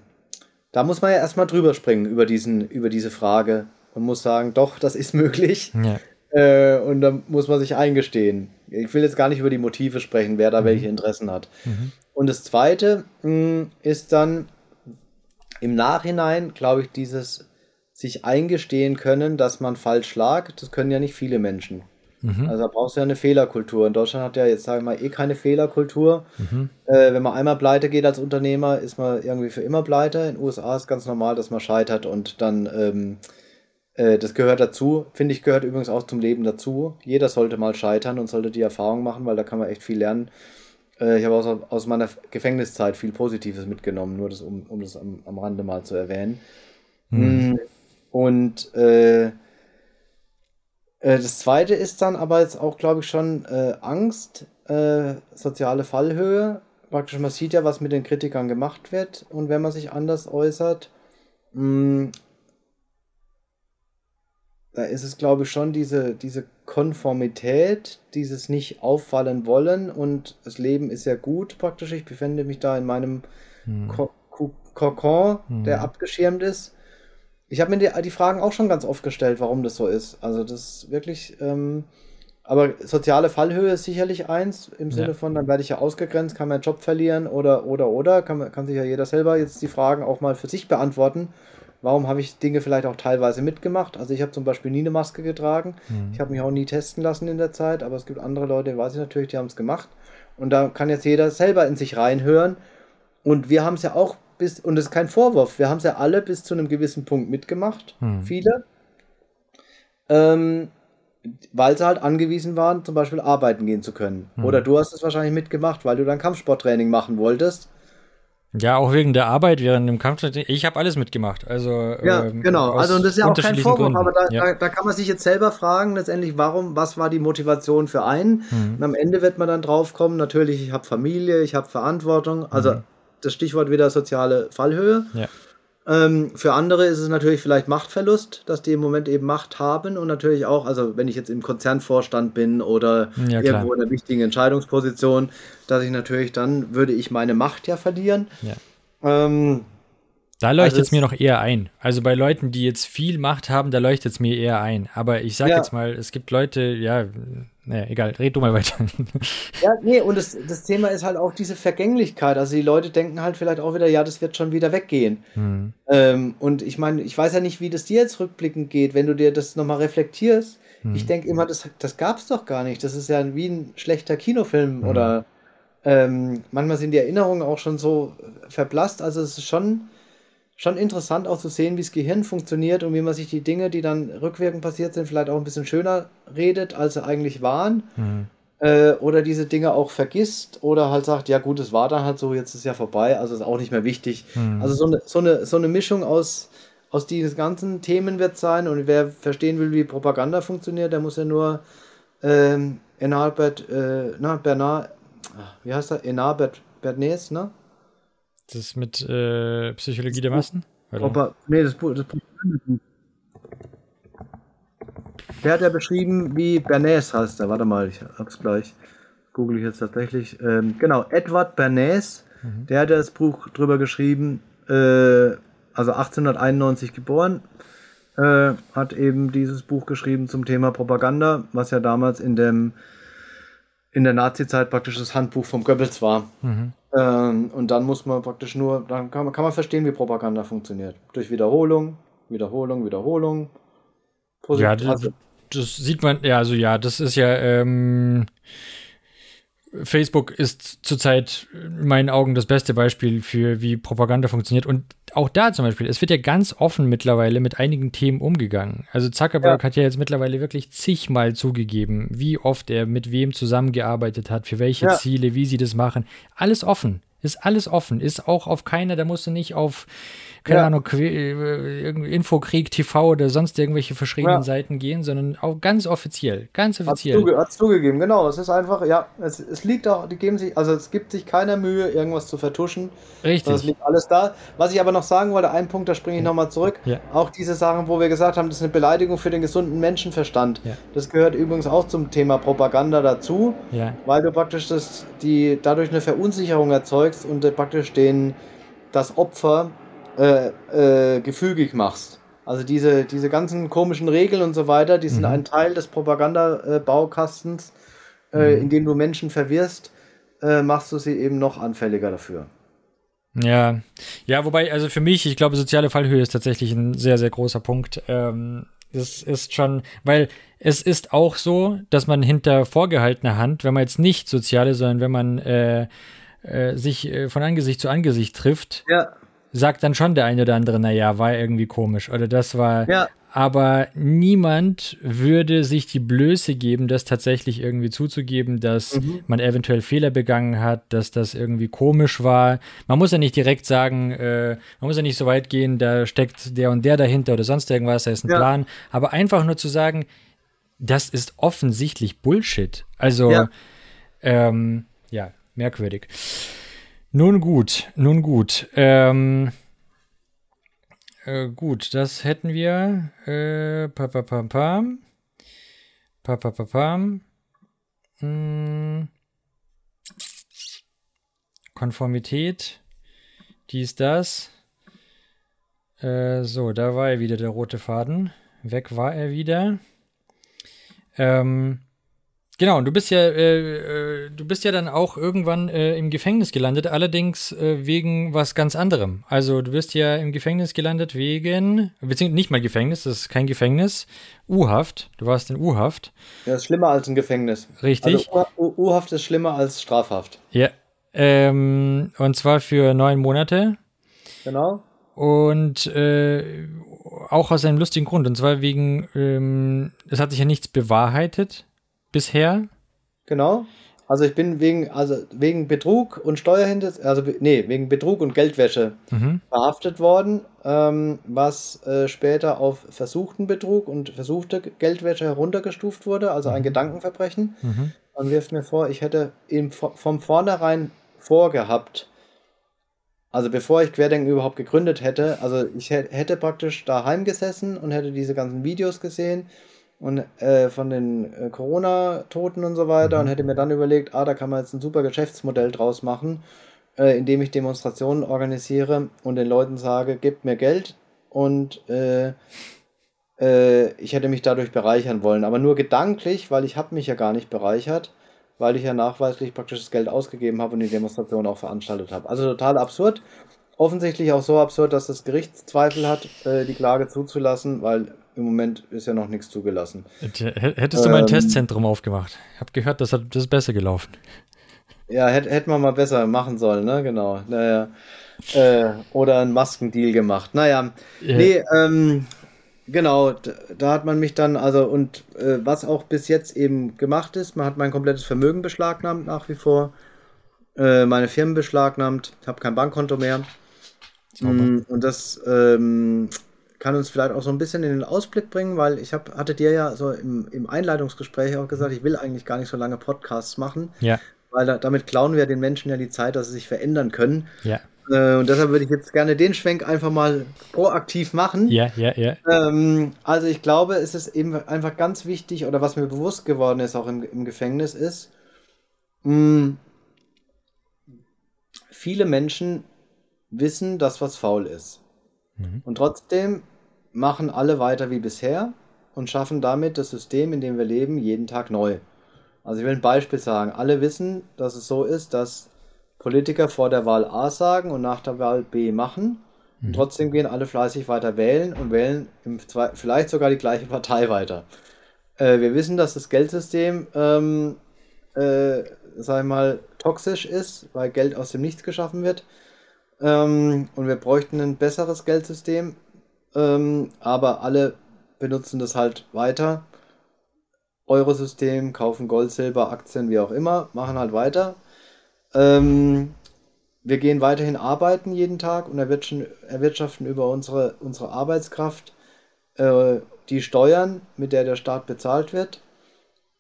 da muss man ja erstmal drüber springen über diesen, über diese Frage und muss sagen, doch, das ist möglich. Ja. Äh, und dann muss man sich eingestehen. Ich will jetzt gar nicht über die Motive sprechen, wer da mhm. welche Interessen hat. Mhm. Und das Zweite mh, hm, ist dann im Nachhinein, glaube ich, dieses sich eingestehen können, dass man falsch lag. Das können ja nicht viele Menschen. Mhm. Also da brauchst du ja eine Fehlerkultur. In Deutschland hat ja jetzt, sagen wir mal, eh keine Fehlerkultur. Mhm. Äh, wenn man einmal pleite geht als Unternehmer, ist man irgendwie für immer pleite. In den USA ist ganz normal, dass man scheitert und dann ähm, äh, das gehört dazu. Finde ich, gehört übrigens auch zum Leben dazu. Jeder sollte mal scheitern und sollte die Erfahrung machen, weil da kann man echt viel lernen. Äh, ich habe aus, aus meiner Gefängniszeit viel Positives mitgenommen, nur das, um, um das am, am Rande mal zu erwähnen. Mhm. Und äh, äh, das zweite ist dann aber jetzt auch, glaube ich, schon äh, Angst, äh, soziale Fallhöhe. Praktisch, man sieht ja, was mit den Kritikern gemacht wird und wenn man sich anders äußert. Mh, mm, da ist es, glaube ich, schon diese, diese Konformität, dieses nicht auffallen wollen und das Leben ist ja gut praktisch. Ich befinde mich da in meinem hm. Kokon, hm. der abgeschirmt ist. Ich habe mir die, die, Fragen auch schon ganz oft gestellt, warum das so ist. Also das ist wirklich, ähm, aber soziale Fallhöhe ist sicherlich eins, im Sinne ja. von, dann werde ich ja ausgegrenzt, kann meinen Job verlieren oder, oder, oder, kann, kann sich ja jeder selber jetzt die Fragen auch mal für sich beantworten. Warum habe ich Dinge vielleicht auch teilweise mitgemacht? Also ich habe zum Beispiel nie eine Maske getragen. Mhm. Ich habe mich auch nie testen lassen in der Zeit, aber es gibt andere Leute, weiß ich natürlich, die haben es gemacht. Und da kann jetzt jeder selber in sich reinhören. Und wir haben es ja auch bis, und das ist kein Vorwurf, wir haben es ja alle bis zu einem gewissen Punkt mitgemacht, mhm. viele. Ähm, weil sie halt angewiesen waren, zum Beispiel arbeiten gehen zu können. Mhm. Oder du hast es wahrscheinlich mitgemacht, weil du dann Kampfsporttraining machen wolltest ja, auch wegen der Arbeit während dem Kampf. Ich habe alles mitgemacht. Also, ja, ähm, genau. Also, und das ist ja auch kein Vorwurf, Gründen. aber da, ja. da, da, kann man sich jetzt selber fragen, letztendlich, warum, was war die Motivation für einen? Mhm. Und am Ende wird man dann drauf kommen, natürlich, ich habe Familie, ich habe Verantwortung. Also, mhm. das Stichwort wieder soziale Fallhöhe. Ja. Ähm, für andere ist es natürlich vielleicht Machtverlust, dass die im Moment eben Macht haben und natürlich auch, also wenn ich jetzt im Konzernvorstand bin oder ja, irgendwo in einer wichtigen Entscheidungsposition, dass ich natürlich dann würde ich meine Macht ja verlieren. Ja. Ähm, Da leuchtet also es mir noch eher ein. Also bei Leuten, die jetzt viel Macht haben, da leuchtet es mir eher ein. Aber ich sag ja. jetzt mal, es gibt Leute, ja, naja, egal, red du mal weiter. Ja, nee, und das, das Thema ist halt auch diese Vergänglichkeit. Also die Leute denken halt vielleicht auch wieder, ja, das wird schon wieder weggehen. Hm. Ähm, und ich meine, ich weiß ja nicht, wie das dir jetzt rückblickend geht, wenn du dir das nochmal reflektierst. Hm. Ich denke immer, das, das gab es doch gar nicht. Das ist ja wie ein schlechter Kinofilm hm. oder ähm, manchmal sind die Erinnerungen auch schon so verblasst. Also es ist schon schon interessant auch zu sehen, wie das Gehirn funktioniert und wie man sich die Dinge, die dann rückwirkend passiert sind, vielleicht auch ein bisschen schöner redet, als sie eigentlich waren. Mhm. Äh, oder diese Dinge auch vergisst oder halt sagt, ja gut, es war dann halt so, jetzt ist ja vorbei, also ist auch nicht mehr wichtig. Mhm. Also so eine, so, eine, so eine Mischung aus, aus diesen ganzen Themen wird sein und wer verstehen will, wie Propaganda funktioniert, der muss ja nur ähm, Enarbert, äh, na, Bernard, wie heißt er? Enarbert Bernays, ne? Das mit äh, Psychologie der Massen? Oder? nee, das Buch. Das Buch der hat ja beschrieben, wie Bernays heißt er. Warte mal, ich hab's gleich. Google ich jetzt tatsächlich. Ähm, genau, Edward Bernays, mhm. der hat ja das Buch drüber geschrieben, äh, also 1891 geboren, äh, hat eben dieses Buch geschrieben zum Thema Propaganda, was ja damals in dem in der Nazi-Zeit praktisch das Handbuch vom Goebbels war. Mhm. Ähm, und dann muss man praktisch nur, dann kann man, kann man verstehen, wie Propaganda funktioniert. Durch Wiederholung, Wiederholung, Wiederholung. Posit ja, das, das, sieht man, ja, also ja, das ist ja, ähm, Facebook ist zurzeit in meinen Augen das beste Beispiel für, wie Propaganda funktioniert. Und auch da zum Beispiel, es wird ja ganz offen mittlerweile mit einigen Themen umgegangen. Also Zuckerberg ja. hat ja jetzt mittlerweile wirklich zigmal zugegeben, wie oft er mit wem zusammengearbeitet hat, für welche ja. Ziele, wie sie das machen. Alles offen. Ist alles offen. Ist auch auf keiner, da musst du nicht auf keine ja. Ahnung, äh, Infokrieg TV oder sonst irgendwelche verschriebenen ja. Seiten gehen, sondern auch ganz offiziell, ganz offiziell. Hat, zuge hat zugegeben, genau. Es ist einfach, ja, es, es liegt auch, die geben sich, also es gibt sich keiner Mühe, irgendwas zu vertuschen. Richtig. Es liegt alles da. Was ich aber noch sagen wollte, ein Punkt, da springe ich ja. nochmal zurück. Ja. Auch diese Sachen, wo wir gesagt haben, das ist eine Beleidigung für den gesunden Menschenverstand. Das gehört übrigens auch zum Thema Propaganda dazu, weil du praktisch das, die, dadurch eine Verunsicherung erzeugst und praktisch den, das Opfer äh, äh, gefügig machst. Also diese, diese ganzen komischen Regeln und so weiter, die sind mhm. ein Teil des Propagandabaukastens, äh, mhm. in dem du Menschen verwirrst, äh, machst du sie eben noch anfälliger dafür. Ja, ja, wobei, also für mich, ich glaube, soziale Fallhöhe ist tatsächlich ein sehr, sehr großer Punkt. Ähm, es ist schon, weil es ist auch so, dass man hinter vorgehaltener Hand, wenn man jetzt nicht soziale, sondern wenn man äh, äh, sich äh, von Angesicht zu Angesicht trifft, ja sagt dann schon der eine oder andere, naja, war irgendwie komisch oder das war. Ja. Aber niemand würde sich die Blöße geben, das tatsächlich irgendwie zuzugeben, dass mhm. man eventuell Fehler begangen hat, dass das irgendwie komisch war. Man muss ja nicht direkt sagen, äh, man muss ja nicht so weit gehen, da steckt der und der dahinter oder sonst irgendwas, da ist ein ja. Plan. Aber einfach nur zu sagen, das ist offensichtlich Bullshit. Also, ja, ähm, ja merkwürdig. Nun gut, nun gut. Ähm, äh, gut, das hätten wir. Äh, pa, pa, pa, pam. Pa, pa, pa, pam. Hm. Konformität. Dies, das. Äh, so, da war er wieder, der rote Faden. Weg war er wieder. Ähm, Genau, und du bist ja, äh, äh, du bist ja dann auch irgendwann äh, im Gefängnis gelandet, allerdings äh, wegen was ganz anderem. Also du bist ja im Gefängnis gelandet wegen, beziehungsweise nicht mal Gefängnis, das ist kein Gefängnis, U-Haft. Du warst in U-Haft. Ja, das ist schlimmer als ein Gefängnis. Richtig. Also U-Haft ist schlimmer als Strafhaft. Ja. Ähm, und zwar für neun Monate. Genau. Und äh, auch aus einem lustigen Grund. Und zwar wegen, ähm, es hat sich ja nichts bewahrheitet bisher? Genau. Also ich bin wegen, also wegen Betrug und Steuerhinterziehung, also nee, wegen Betrug und Geldwäsche mhm. verhaftet worden, ähm, was äh, später auf versuchten Betrug und versuchte Geldwäsche heruntergestuft wurde, also ein mhm. Gedankenverbrechen. Mhm. Man wirft mir vor, ich hätte ihm vom vornherein vorgehabt, also bevor ich Querdenken überhaupt gegründet hätte, also ich hätte praktisch daheim gesessen und hätte diese ganzen Videos gesehen und äh, von den äh, Corona-Toten und so weiter mhm. und hätte mir dann überlegt, ah, da kann man jetzt ein super Geschäftsmodell draus machen. äh, indem ich Demonstrationen organisiere und den Leuten sage, gebt mir Geld und äh, äh, ich hätte mich dadurch bereichern wollen. Aber nur gedanklich, weil ich habe mich ja gar nicht bereichert, weil ich ja nachweislich praktisch das Geld ausgegeben habe und die Demonstration auch veranstaltet habe. Also total absurd. Offensichtlich auch so absurd, dass das Gericht Zweifel hat, äh, die Klage zuzulassen, weil im Moment ist ja noch nichts zugelassen. Hättest du mal ein ähm, Testzentrum aufgemacht? Ich habe gehört, das, hat, das ist besser gelaufen. Ja, hätte hätt man mal besser machen sollen, ne? Genau. Naja. Äh, oder einen Maskendeal gemacht. Naja. Yeah. Nee, ähm, genau, da hat man mich dann, also, und äh, was auch bis jetzt eben gemacht ist, man hat mein komplettes Vermögen beschlagnahmt nach wie vor, äh, meine Firmen beschlagnahmt, habe kein Bankkonto mehr. Mm, und das ähm, kann uns vielleicht auch so ein bisschen in den Ausblick bringen, weil ich hab, hatte dir ja so im, im Einleitungsgespräch auch gesagt, ich will eigentlich gar nicht so lange Podcasts machen, ja. weil da, damit klauen wir den Menschen ja die Zeit, dass sie sich verändern können. Ja. Äh, und deshalb würde ich jetzt gerne den Schwenk einfach mal proaktiv machen. Ja, ja, ja. Ähm, also ich glaube, es ist eben einfach ganz wichtig, oder was mir bewusst geworden ist, auch im, im Gefängnis, ist, mh, mm, viele Menschen wissen, dass was faul ist. Mhm. Und trotzdem machen alle weiter wie bisher und schaffen damit das System, in dem wir leben, jeden Tag neu. Also ich will ein Beispiel sagen. Alle wissen, dass es so ist, dass Politiker vor der Wahl A sagen und nach der Wahl B machen. Mhm. trotzdem gehen alle fleißig weiter wählen und wählen vielleicht sogar die gleiche Partei weiter. Äh, wir wissen, dass das Geldsystem, ähm, äh, sag mal, toxisch ist, weil Geld aus dem Nichts geschaffen wird. Ähm, und wir bräuchten ein besseres Geldsystem. Ähm, aber alle benutzen das halt weiter. Eurosystem, kaufen Gold, Silber, Aktien, wie auch immer, machen halt weiter. Ähm, wir gehen weiterhin arbeiten jeden Tag und erwirtschaften über unsere, unsere Arbeitskraft äh, die Steuern, mit der der Staat bezahlt wird.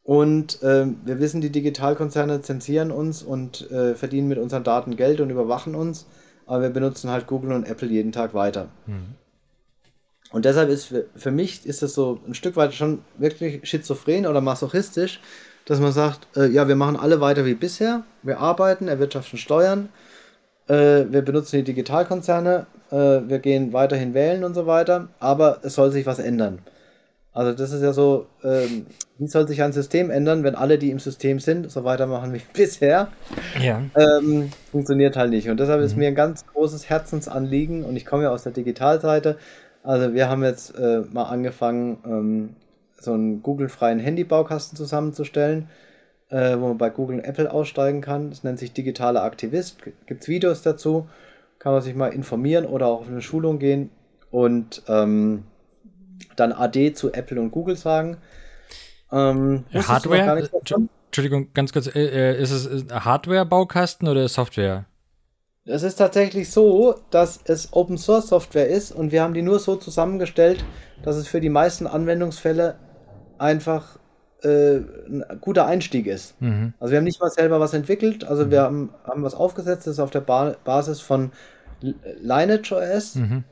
Und äh, wir wissen, die Digitalkonzerne zensieren uns und äh, verdienen mit unseren Daten Geld und überwachen uns. Aber wir benutzen halt Google und Apple jeden Tag weiter. Mhm. Und deshalb ist für, für mich ist das so ein Stück weit schon wirklich schizophren oder masochistisch, dass man sagt, äh, ja, wir machen alle weiter wie bisher, wir arbeiten, erwirtschaften Steuern, äh, wir benutzen die Digitalkonzerne, äh, wir gehen weiterhin wählen und so weiter, aber es soll sich was ändern. Also das ist ja so, ähm, wie soll sich ein System ändern, wenn alle, die im System sind, so weitermachen wie bisher? Ja. Ähm, funktioniert halt nicht. Und deshalb mhm. ist mir ein ganz großes Herzensanliegen, und ich komme ja aus der Digitalseite, also wir haben jetzt äh, mal angefangen, ähm, so einen Google-freien Handy-Baukasten zusammenzustellen, äh, wo man bei Google und Apple aussteigen kann. Das nennt sich digitaler Aktivist. Gibt es Videos dazu, kann man sich mal informieren oder auch auf eine Schulung gehen und ähm, dann AD zu Apple und Google sagen. Ähm, Hardware? Entschuldigung, ganz kurz, äh, äh ist es ein Hardware-Baukasten oder Software? Es ist tatsächlich so, dass es Open Source Software ist und wir haben die nur so zusammengestellt, dass es für die meisten Anwendungsfälle einfach äh, ein guter Einstieg ist. Mhm. Also wir haben nicht mal selber was entwickelt, also mhm. wir haben, haben was aufgesetzt, das ist auf der ba Basis von Lineage OS. Mhm.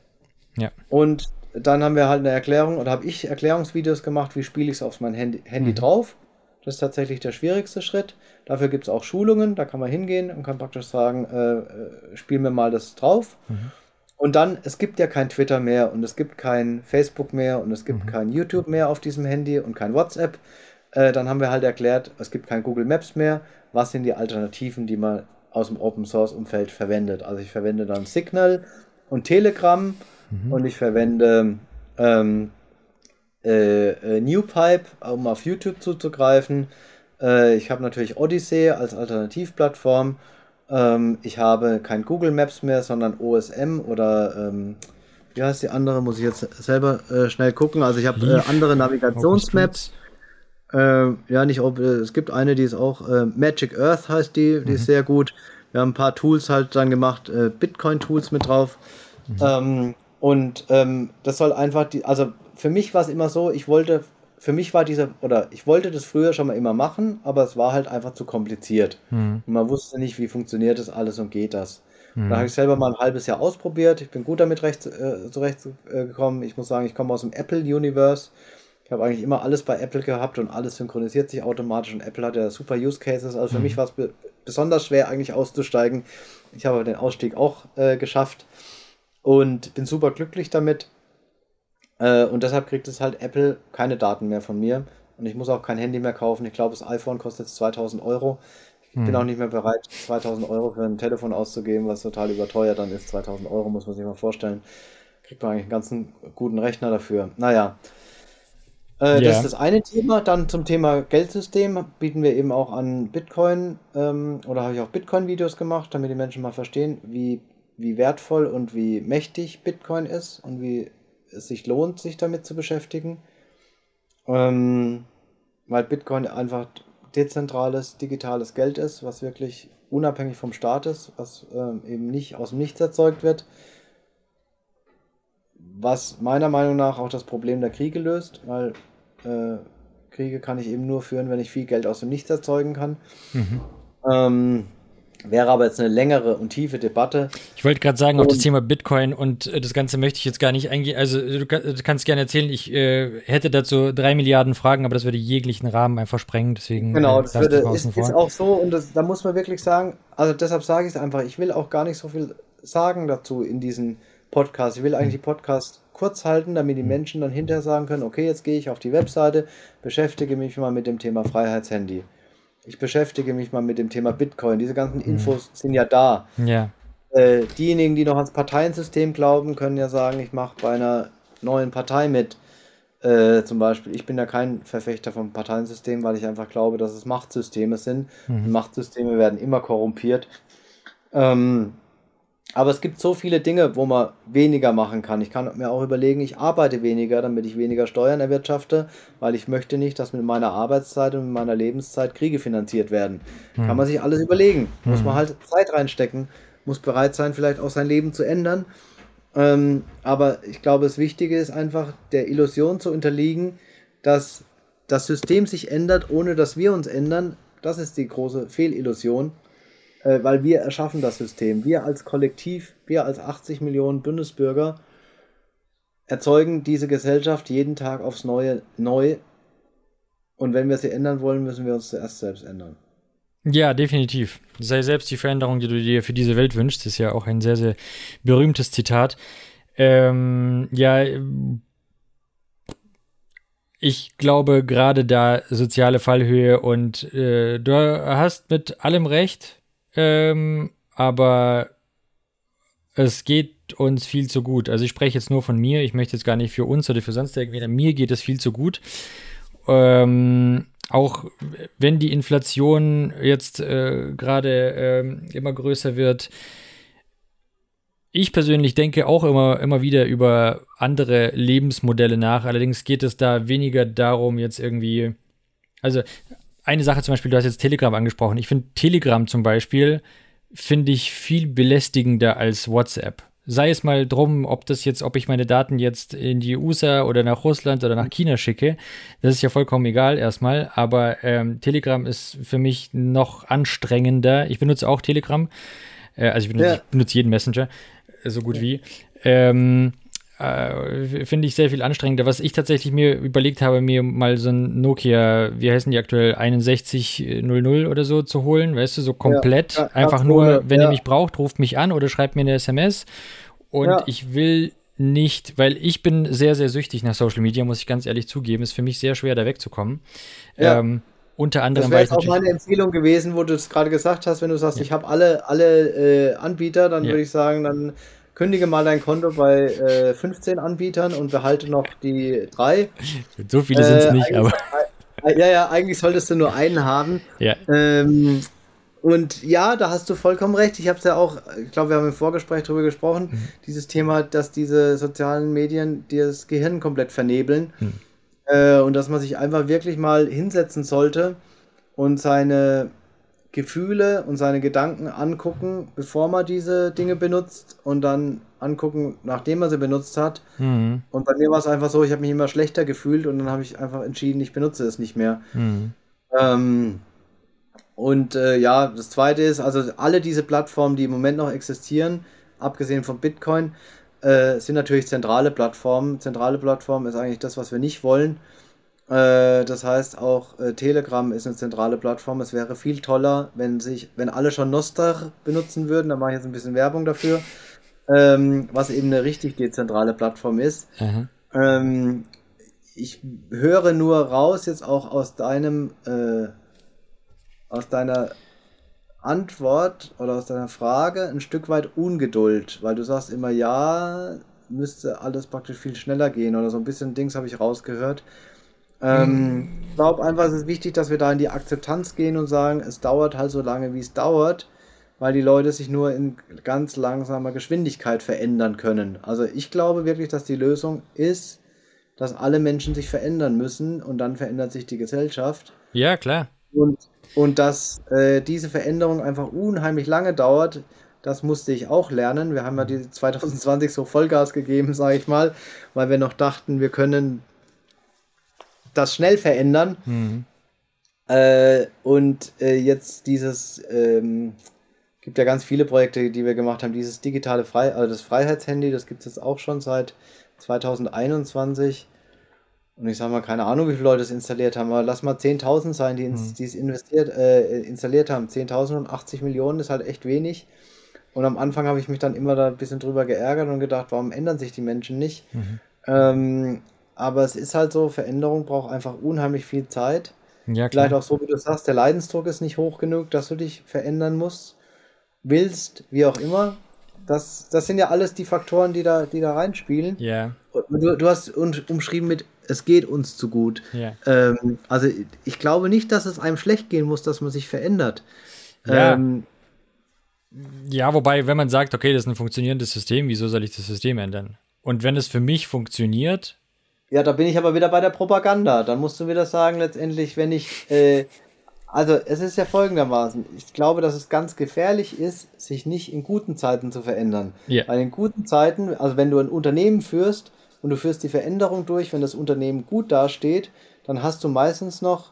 Ja. Und dann haben wir halt eine Erklärung oder habe ich Erklärungsvideos gemacht, wie spiele ich es auf mein Handy, Handy mhm. drauf. Das ist tatsächlich der schwierigste Schritt. Dafür gibt es auch Schulungen, da kann man hingehen und kann praktisch sagen, äh, äh, spiel mir mal das drauf. Mhm. Und dann, es gibt ja kein Twitter mehr und es gibt kein Facebook mehr und es gibt mhm. kein YouTube mehr auf diesem Handy und kein WhatsApp. Äh, dann haben wir halt erklärt, es gibt kein Google Maps mehr. Was sind die Alternativen, die man aus dem Open Source Umfeld verwendet? Also ich verwende dann Signal und Telegram mhm. und ich verwende ähm, äh, äh, Newpipe, um auf YouTube zuzugreifen. Äh, ich habe natürlich Odyssey als Alternativplattform. Ähm, ich habe kein Google Maps mehr, sondern OSM oder ähm, wie heißt die andere? Muss ich jetzt selber äh, schnell gucken. Also ich habe äh, andere Navigationsmaps. Äh, ja, nicht ob es gibt eine, die ist auch äh, Magic Earth heißt die, die mhm. ist sehr gut. Wir haben ein paar Tools halt dann gemacht, äh, Bitcoin-Tools mit drauf. Mhm. Ähm, und ähm, das soll einfach die, also für mich war es immer so, ich wollte für mich war dieser, oder ich wollte das früher schon mal immer machen, aber es war halt einfach zu kompliziert. Mhm. Und man wusste nicht, wie funktioniert das alles und geht das. Mhm. Da habe ich selber mal ein halbes Jahr ausprobiert. Ich bin gut damit recht, äh, zurechtgekommen. Ich muss sagen, ich komme aus dem Apple-Universe. Ich habe eigentlich immer alles bei Apple gehabt und alles synchronisiert sich automatisch und Apple hat ja super Use Cases. Also für mhm. mich war es be besonders schwer eigentlich auszusteigen. Ich habe den Ausstieg auch äh, geschafft und bin super glücklich damit. Äh, und deshalb kriegt es halt Apple keine Daten mehr von mir. Und ich muss auch kein Handy mehr kaufen. Ich glaube, das iPhone kostet jetzt 2000 Euro. Ich hm. bin auch nicht mehr bereit, 2000 Euro für ein Telefon auszugeben, was total überteuert dann ist. 2000 Euro muss man sich mal vorstellen. Kriegt man eigentlich einen ganzen guten Rechner dafür. Naja. Äh, ja. Das ist das eine Thema. Dann zum Thema Geldsystem bieten wir eben auch an Bitcoin ähm, oder habe ich auch Bitcoin-Videos gemacht, damit die Menschen mal verstehen, wie, wie wertvoll und wie mächtig Bitcoin ist und wie es sich lohnt, sich damit zu beschäftigen. Ähm, weil Bitcoin einfach dezentrales, digitales Geld ist, was wirklich unabhängig vom Staat ist, was ähm, eben nicht aus dem Nichts erzeugt wird. Was meiner Meinung nach auch das Problem der Kriege löst, weil äh, Kriege kann ich eben nur führen, wenn ich viel Geld aus dem Nichts erzeugen kann. Mhm. Ähm, Wäre aber jetzt eine längere und tiefe Debatte. Ich wollte gerade sagen, und auf das Thema Bitcoin und äh, das Ganze möchte ich jetzt gar nicht eingehen. Also du, du kannst gerne erzählen, ich äh, hätte dazu drei Milliarden Fragen, aber das würde jeglichen Rahmen einfach sprengen. Deswegen genau, äh, das würde, ist, ist, auch so und das, da muss man wirklich sagen, also deshalb sage ich es einfach, ich will auch gar nicht so viel sagen dazu in diesem Podcast. Ich will eigentlich hm. die Podcast kurz halten, damit die hm. Menschen dann hinterher sagen können, okay, jetzt gehe ich auf die Webseite, beschäftige mich mal mit dem Thema Freiheitshandy ich beschäftige mich mal mit dem Thema Bitcoin. Diese ganzen mhm. Infos mhm. sind ja da. Ja. Äh, diejenigen, die noch ans Parteiensystem glauben, können ja sagen, ich mache bei einer neuen Partei mit. Äh, zum Beispiel, ich bin ja kein Verfechter vom Parteiensystem, weil ich einfach glaube, dass es Machtsysteme sind. Mhm. Machtsysteme werden immer korrumpiert. Ähm, aber es gibt so viele Dinge, wo man weniger machen kann. Ich kann mir auch überlegen, ich arbeite weniger, damit ich weniger Steuern erwirtschafte, weil ich möchte nicht, dass mit meiner Arbeitszeit und mit meiner Lebenszeit Kriege finanziert werden. Hm. Kann man sich alles überlegen. Hm. Muss man halt Zeit reinstecken, muss bereit sein, vielleicht auch sein Leben zu ändern. Ähm, aber ich glaube, das Wichtige ist einfach, der Illusion zu unterliegen, dass das System sich ändert, ohne dass wir uns ändern. Das ist die große Fehlillusion äh, weil wir erschaffen das System. Wir als Kollektiv, wir als 80 Millionen Bundesbürger erzeugen diese Gesellschaft jeden Tag aufs Neue neu. Und wenn wir sie ändern wollen, müssen wir uns zuerst selbst ändern. Ja, definitiv. Sei selbst die Veränderung, die du dir für diese Welt wünschst, ist ja auch ein sehr, sehr berühmtes Zitat. Ähm, ja, ich glaube gerade da soziale Fallhöhe und äh, du hast mit allem recht. Ähm, aber es geht uns viel zu gut. Also ich spreche jetzt nur von mir, ich möchte jetzt gar nicht für uns oder für sonst irgendwen, mir geht es viel zu gut. Ähm, auch wenn die Inflation jetzt äh, gerade äh, immer größer wird, ich persönlich denke auch immer, immer wieder über andere Lebensmodelle nach. Allerdings geht es da weniger darum, jetzt irgendwie. Also eine Sache zum Beispiel, du hast jetzt Telegram angesprochen. Ich finde Telegram zum Beispiel, finde ich viel belästigender als WhatsApp. Sei es mal drum, ob das jetzt, ob ich meine Daten jetzt in die USA oder nach Russland oder nach China schicke, das ist ja vollkommen egal erstmal. Aber ähm, Telegram ist für mich noch anstrengender. Ich benutze auch Telegram. Äh, also ich benutze, ja. ich benutze, jeden Messenger, so gut ja. wie. Ähm, äh, finde ich sehr viel anstrengender. Was ich tatsächlich mir überlegt habe, mir mal so ein Nokia, wie heißen die aktuell, 6100 oder so zu holen, weißt du, so komplett. Ja, ja, Einfach nur, wenn ja. ihr mich braucht, ruft mich an oder schreibt mir eine SMS. Und ich will nicht, weil ich bin sehr, sehr süchtig nach Social Media, muss ich ganz ehrlich zugeben. Ist für mich sehr schwer, da wegzukommen. Ähm, unter anderem. Das wäre jetzt auch meine Empfehlung gewesen, wo du es gerade gesagt hast, wenn du sagst, ich habe alle, alle äh, Anbieter, dann würde ich sagen, dann kündige mal dein Konto bei äh, 15 Anbietern und behalte noch die drei. So viele sind es äh, nicht, aber. Ja, ja, eigentlich solltest du nur einen haben. Ja. Ähm, und ja, da hast du vollkommen recht. Ich habe es ja auch, ich glaube, wir haben im Vorgespräch darüber gesprochen, mhm. dieses Thema, dass diese sozialen Medien dir das Gehirn komplett vernebeln. Mhm. Äh, und dass man sich einfach wirklich mal hinsetzen sollte und seine Gefühle und seine Gedanken angucken, bevor man diese Dinge benutzt und dann angucken, nachdem man sie benutzt hat. Mhm. Und bei mir war es einfach so, ich habe mich immer schlechter gefühlt und dann habe ich einfach entschieden, ich benutze es nicht mehr. Mhm. Ähm, und äh, ja, das zweite ist, also alle diese Plattformen, die im Moment noch existieren, abgesehen von Bitcoin, äh, sind natürlich zentrale Plattformen. Zentrale Plattformen ist eigentlich das, was wir nicht wollen. Äh, das heißt auch äh, Telegram ist eine zentrale Plattform. Es wäre viel toller, wenn sich, wenn alle schon Nostar benutzen würden. Da mache ich jetzt ein bisschen Werbung dafür, ähm, was eben eine richtig dezentrale Plattform ist. Ähm, ich höre nur raus jetzt auch aus deinem, äh, aus deiner Antwort oder aus deiner Frage ein Stück weit Ungeduld, weil du sagst immer, ja, müsste alles praktisch viel schneller gehen oder so ein bisschen Dings habe ich rausgehört. Ähm, ich glaube einfach, es ist wichtig, dass wir da in die Akzeptanz gehen und sagen, es dauert halt so lange, wie es dauert, weil die Leute sich nur in ganz langsamer Geschwindigkeit verändern können. Also ich glaube wirklich, dass die Lösung ist, dass alle Menschen sich verändern müssen und dann verändert sich die Gesellschaft. Ja, klar. Und, und dass äh, diese Veränderung einfach unheimlich lange dauert, das musste ich auch lernen. Wir haben ja die 2020 so Vollgas gegeben, sage ich mal, weil wir noch dachten, wir können das schnell verändern. Mhm. Äh, und äh, jetzt dieses, ähm, gibt ja ganz viele Projekte, die wir gemacht haben. Dieses digitale Frei also das Freiheitshandy, das gibt es jetzt auch schon seit 2021. Und ich sage mal, keine Ahnung, wie viele Leute es installiert haben, aber lass mal 10.000 sein, die, ins, mhm. es investiert, äh, installiert haben. 10.000 und 80 Millionen ist halt echt wenig. Und am Anfang habe ich mich dann immer da ein bisschen drüber geärgert und gedacht, warum ändern sich die Menschen nicht? Mhm. Ähm, aber es ist halt so, Veränderung braucht einfach unheimlich viel Zeit. Ja, Vielleicht auch so, wie du sagst, der Leidensdruck ist nicht hoch genug, dass du dich verändern musst, willst, wie auch immer. Das, das sind ja alles die Faktoren, die da, die da reinspielen. Ja. Du, du hast umschrieben mit, es geht uns zu gut. Ja. Ähm, also ich glaube nicht, dass es einem schlecht gehen muss, dass man sich verändert. Ja. Ähm, ja, wobei, wenn man sagt, okay, das ist ein funktionierendes System, wieso soll ich das System ändern? Und wenn es für mich funktioniert, ja, da bin ich aber wieder bei der Propaganda. Dann musst du wieder sagen, letztendlich, wenn ich. Äh, also, es ist ja folgendermaßen. Ich glaube, dass es ganz gefährlich ist, sich nicht in guten Zeiten zu verändern. Ja. Weil in guten Zeiten, also wenn du ein Unternehmen führst und du führst die Veränderung durch, wenn das Unternehmen gut dasteht, dann hast du meistens noch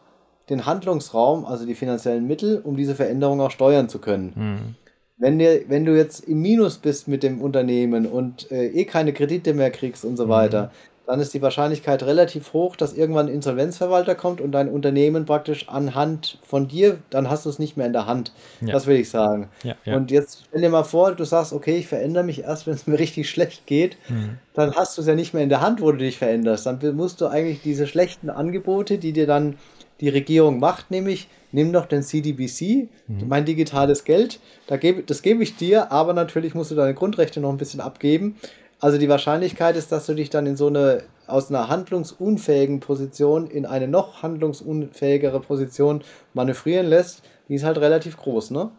den Handlungsraum, also die finanziellen Mittel, um diese Veränderung auch steuern zu können. Mhm. Wenn, dir, wenn du jetzt im Minus bist mit dem Unternehmen und äh, eh keine Kredite mehr kriegst und so mhm. weiter, dann ist die Wahrscheinlichkeit relativ hoch, dass irgendwann ein Insolvenzverwalter kommt und dein Unternehmen praktisch anhand von dir, dann hast du es nicht mehr in der Hand. Ja. Das will ich sagen. Ja, ja. Und jetzt stell dir mal vor, du sagst, okay, ich verändere mich erst, wenn es mir richtig schlecht geht, mhm. dann hast du es ja nicht mehr in der Hand, wo du dich veränderst. Dann musst du eigentlich diese schlechten Angebote, die dir dann die Regierung macht, nämlich nimm doch den CDBC, mhm. mein digitales Geld, da gebe, das gebe ich dir, aber natürlich musst du deine Grundrechte noch ein bisschen abgeben. Also die Wahrscheinlichkeit ist, dass du dich dann in so eine aus einer handlungsunfähigen Position in eine noch handlungsunfähigere Position manövrieren lässt, die ist halt relativ groß, ne?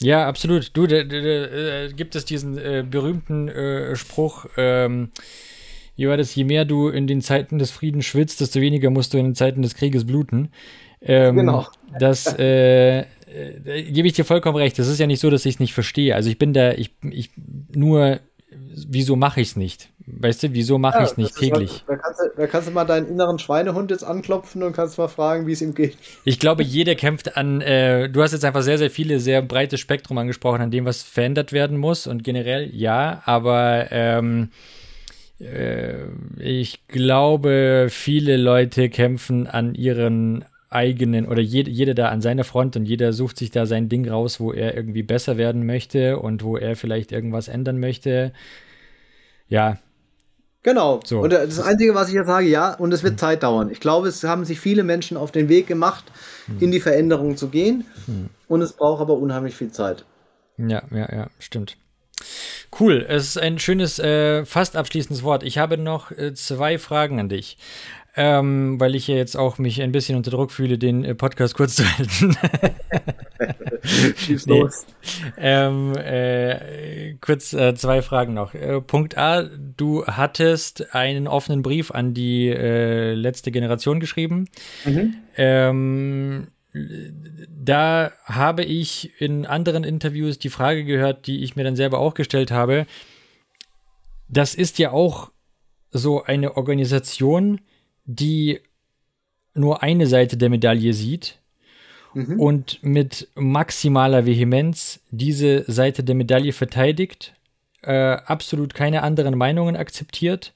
Ja, absolut. Du, da, da, da gibt es diesen äh, berühmten äh, Spruch, ähm, wie war das, je mehr du in den Zeiten des Friedens schwitzt, desto weniger musst du in den Zeiten des Krieges bluten. Ähm, genau. Das äh, äh, gebe ich dir vollkommen recht. Das ist ja nicht so, dass ich es nicht verstehe. Also ich bin da, ich, ich nur wieso mache ich es nicht? Weißt du, wieso mache ja, ich es nicht täglich? Mal, da, kannst du, da kannst du mal deinen inneren Schweinehund jetzt anklopfen und kannst mal fragen, wie es ihm geht. Ich glaube, jeder kämpft an, äh, du hast jetzt einfach sehr, sehr viele, sehr breites Spektrum angesprochen, an dem was verändert werden muss und generell ja, aber ähm, äh, ich glaube, viele Leute kämpfen an ihren eigenen oder jede, jeder da an seiner Front und jeder sucht sich da sein Ding raus, wo er irgendwie besser werden möchte und wo er vielleicht irgendwas ändern möchte. Ja. Genau. So. Und das Einzige, was ich jetzt sage, ja, und es wird hm. Zeit dauern. Ich glaube, es haben sich viele Menschen auf den Weg gemacht, hm. in die Veränderung zu gehen. Hm. Und es braucht aber unheimlich viel Zeit. Ja, ja, ja, stimmt. Cool, es ist ein schönes, äh, fast abschließendes Wort. Ich habe noch äh, zwei Fragen an dich ähm, weil ich ja jetzt auch mich ein bisschen unter Druck fühle, den äh, Podcast kurz zu halten. Schieß nee. los. Ähm, äh, kurz äh, zwei Fragen noch. Äh, Punkt A, du hattest einen offenen Brief an die äh, letzte Generation geschrieben. Mhm. Ähm, da habe ich in anderen Interviews die Frage gehört, die ich mir dann selber auch gestellt habe. Das ist ja auch so eine Organisation, die nur eine Seite der Medaille sieht mhm. und mit maximaler Vehemenz diese Seite der Medaille verteidigt, äh, absolut keine anderen Meinungen akzeptiert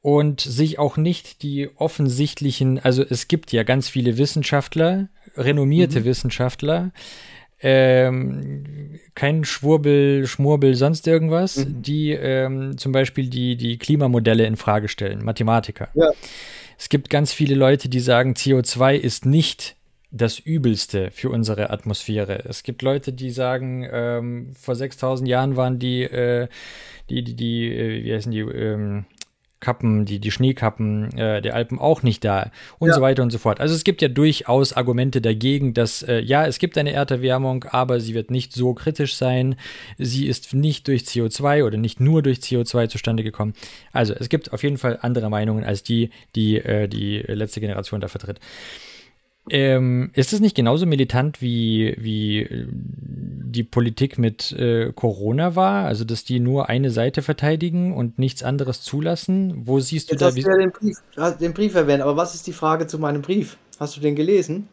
und sich auch nicht die offensichtlichen, also es gibt ja ganz viele Wissenschaftler, renommierte mhm. Wissenschaftler, ähm, kein Schwurbel, Schmurbel, sonst irgendwas, mhm. die ähm, zum Beispiel die, die Klimamodelle in Frage stellen, Mathematiker. Ja. Es gibt ganz viele Leute, die sagen, CO2 ist nicht das Übelste für unsere Atmosphäre. Es gibt Leute, die sagen, ähm, vor 6000 Jahren waren die, äh, die, die, die, äh, wie heißen die, ähm, Kappen, die, die Schneekappen äh, der Alpen auch nicht da und ja. so weiter und so fort. Also es gibt ja durchaus Argumente dagegen, dass äh, ja, es gibt eine Erderwärmung, aber sie wird nicht so kritisch sein. Sie ist nicht durch CO2 oder nicht nur durch CO2 zustande gekommen. Also es gibt auf jeden Fall andere Meinungen als die, die äh, die letzte Generation da vertritt. Ähm, ist es nicht genauso militant wie, wie äh, die Politik mit äh, Corona war? Also, dass die nur eine Seite verteidigen und nichts anderes zulassen? Wo siehst du Jetzt da. Du ja den Brief, den Brief erwähnt, aber was ist die Frage zu meinem Brief? Hast du den gelesen?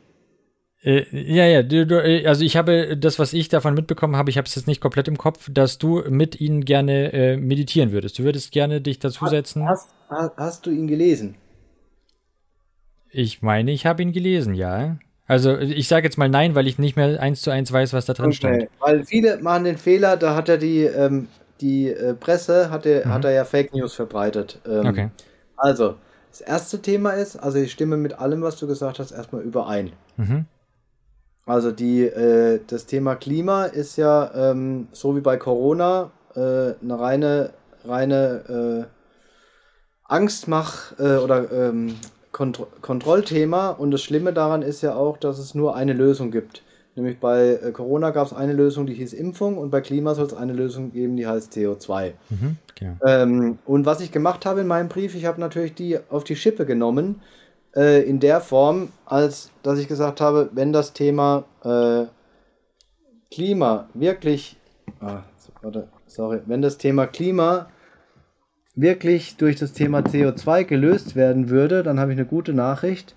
Äh, ja, ja, äh, also ich habe das, was ich davon mitbekommen habe, ich habe es jetzt nicht komplett im Kopf, dass du mit ihnen gerne äh, meditieren würdest. Du würdest gerne dich dazusetzen. Hast, hast, hast du ihn gelesen? Ich meine, ich habe ihn gelesen, ja. Also ich sage jetzt mal nein, weil ich nicht mehr eins zu eins weiß, was da drin okay. stand. Weil viele machen den Fehler, da hat er die, ähm, die äh, Presse, hat er, mhm. hat er ja Fake News verbreitet. Ähm, okay. Also, das erste Thema ist, also ich stimme mit allem, was du gesagt hast, erstmal überein. Mhm. Also die, äh, das Thema Klima ist ja ähm, so wie bei Corona äh, eine reine, reine äh, Angstmach äh, oder ähm, Kont Kontrollthema und das Schlimme daran ist ja auch, dass es nur eine Lösung gibt. Nämlich bei äh, Corona gab es eine Lösung, die hieß Impfung und bei Klima soll es eine Lösung geben, die heißt CO2. Mhm, genau. ähm, und was ich gemacht habe in meinem Brief, ich habe natürlich die auf die Schippe genommen, äh, in der Form, als dass ich gesagt habe, wenn das Thema äh, Klima wirklich, ah, sorry, wenn das Thema Klima wirklich durch das Thema CO2 gelöst werden würde, dann habe ich eine gute Nachricht.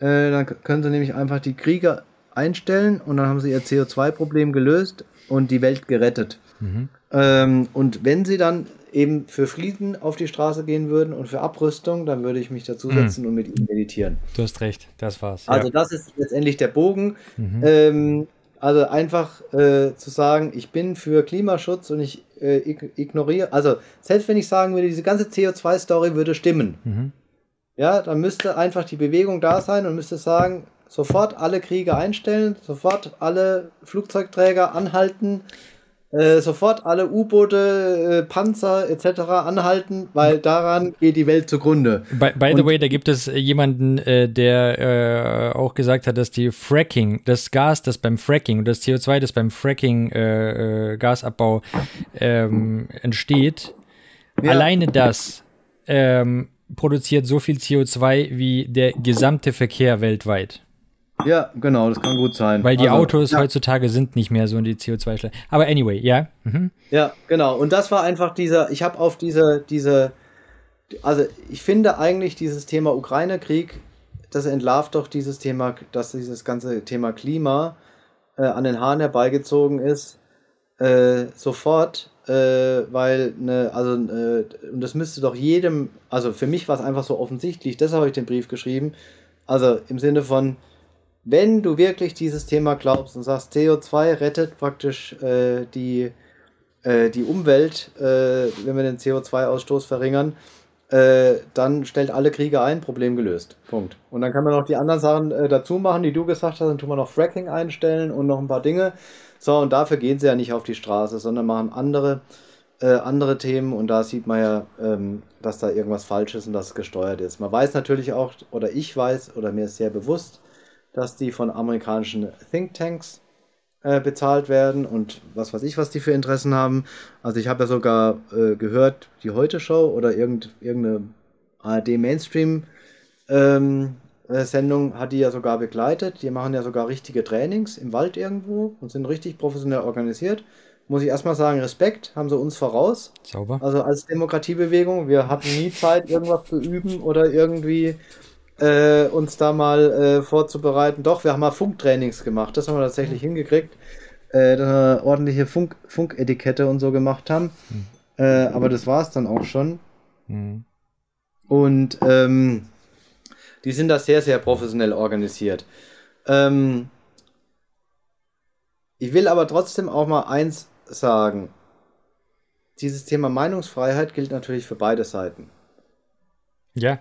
Äh, dann können sie nämlich einfach die Krieger einstellen und dann haben sie ihr CO2-Problem gelöst und die Welt gerettet. Mhm. Ähm, und wenn sie dann eben für Frieden auf die Straße gehen würden und für Abrüstung, dann würde ich mich dazusetzen mhm. und mit ihnen meditieren. Du hast recht, das war's. Also ja. das ist letztendlich der Bogen. Mhm. Ähm, also einfach äh, zu sagen, ich bin für Klimaschutz und ich äh, ignoriere, also selbst wenn ich sagen würde, diese ganze CO2-Story würde stimmen, mhm. ja, dann müsste einfach die Bewegung da sein und müsste sagen, sofort alle Kriege einstellen, sofort alle Flugzeugträger anhalten, äh, sofort alle U-Boote, äh, Panzer etc. anhalten, weil daran geht die Welt zugrunde. By, by the way, da gibt es jemanden, äh, der äh, auch gesagt hat, dass die Fracking, das Gas, das beim Fracking und das CO2, das beim Fracking äh, Gasabbau ähm, entsteht, ja. alleine das ähm, produziert so viel CO2 wie der gesamte Verkehr weltweit. Ja, genau, das kann gut sein. Weil die also, Autos ja. heutzutage sind nicht mehr so in die CO2-Schleife. Aber anyway, ja. Mhm. Ja, genau. Und das war einfach dieser, ich habe auf diese, diese, also ich finde eigentlich dieses Thema Ukraine-Krieg, das entlarvt doch dieses Thema, dass dieses ganze Thema Klima äh, an den Haaren herbeigezogen ist, äh, sofort, äh, weil, ne, also, äh, und das müsste doch jedem, also für mich war es einfach so offensichtlich, deshalb habe ich den Brief geschrieben, also im Sinne von, wenn du wirklich dieses Thema glaubst und sagst, CO2 rettet praktisch äh, die, äh, die Umwelt, äh, wenn wir den CO2-Ausstoß verringern, äh, dann stellt alle Kriege ein, Problem gelöst. Punkt. Und dann kann man noch die anderen Sachen äh, dazu machen, die du gesagt hast, dann tun wir noch Fracking einstellen und noch ein paar Dinge. So, und dafür gehen sie ja nicht auf die Straße, sondern machen andere, äh, andere Themen und da sieht man ja, ähm, dass da irgendwas falsch ist und dass es gesteuert ist. Man weiß natürlich auch, oder ich weiß, oder mir ist sehr bewusst, dass die von amerikanischen Thinktanks äh, bezahlt werden und was weiß ich, was die für Interessen haben. Also ich habe ja sogar äh, gehört, die Heute-Show oder irgend, irgendeine ARD-Mainstream ähm, äh, Sendung hat die ja sogar begleitet. Die machen ja sogar richtige Trainings im Wald irgendwo und sind richtig professionell organisiert. Muss ich erstmal sagen, Respekt, haben sie uns voraus. Sauber. Also als Demokratiebewegung, wir hatten nie Zeit, irgendwas zu üben oder irgendwie äh, uns da mal äh, vorzubereiten. Doch, wir haben mal Funktrainings gemacht. Das haben wir tatsächlich mhm. hingekriegt. Äh, dass wir ordentliche Funk Funketikette und so gemacht haben. Mhm. Äh, aber das war es dann auch schon. Mhm. Und ähm, die sind da sehr, sehr professionell organisiert. Ähm, ich will aber trotzdem auch mal eins sagen. Dieses Thema Meinungsfreiheit gilt natürlich für beide Seiten. Ja.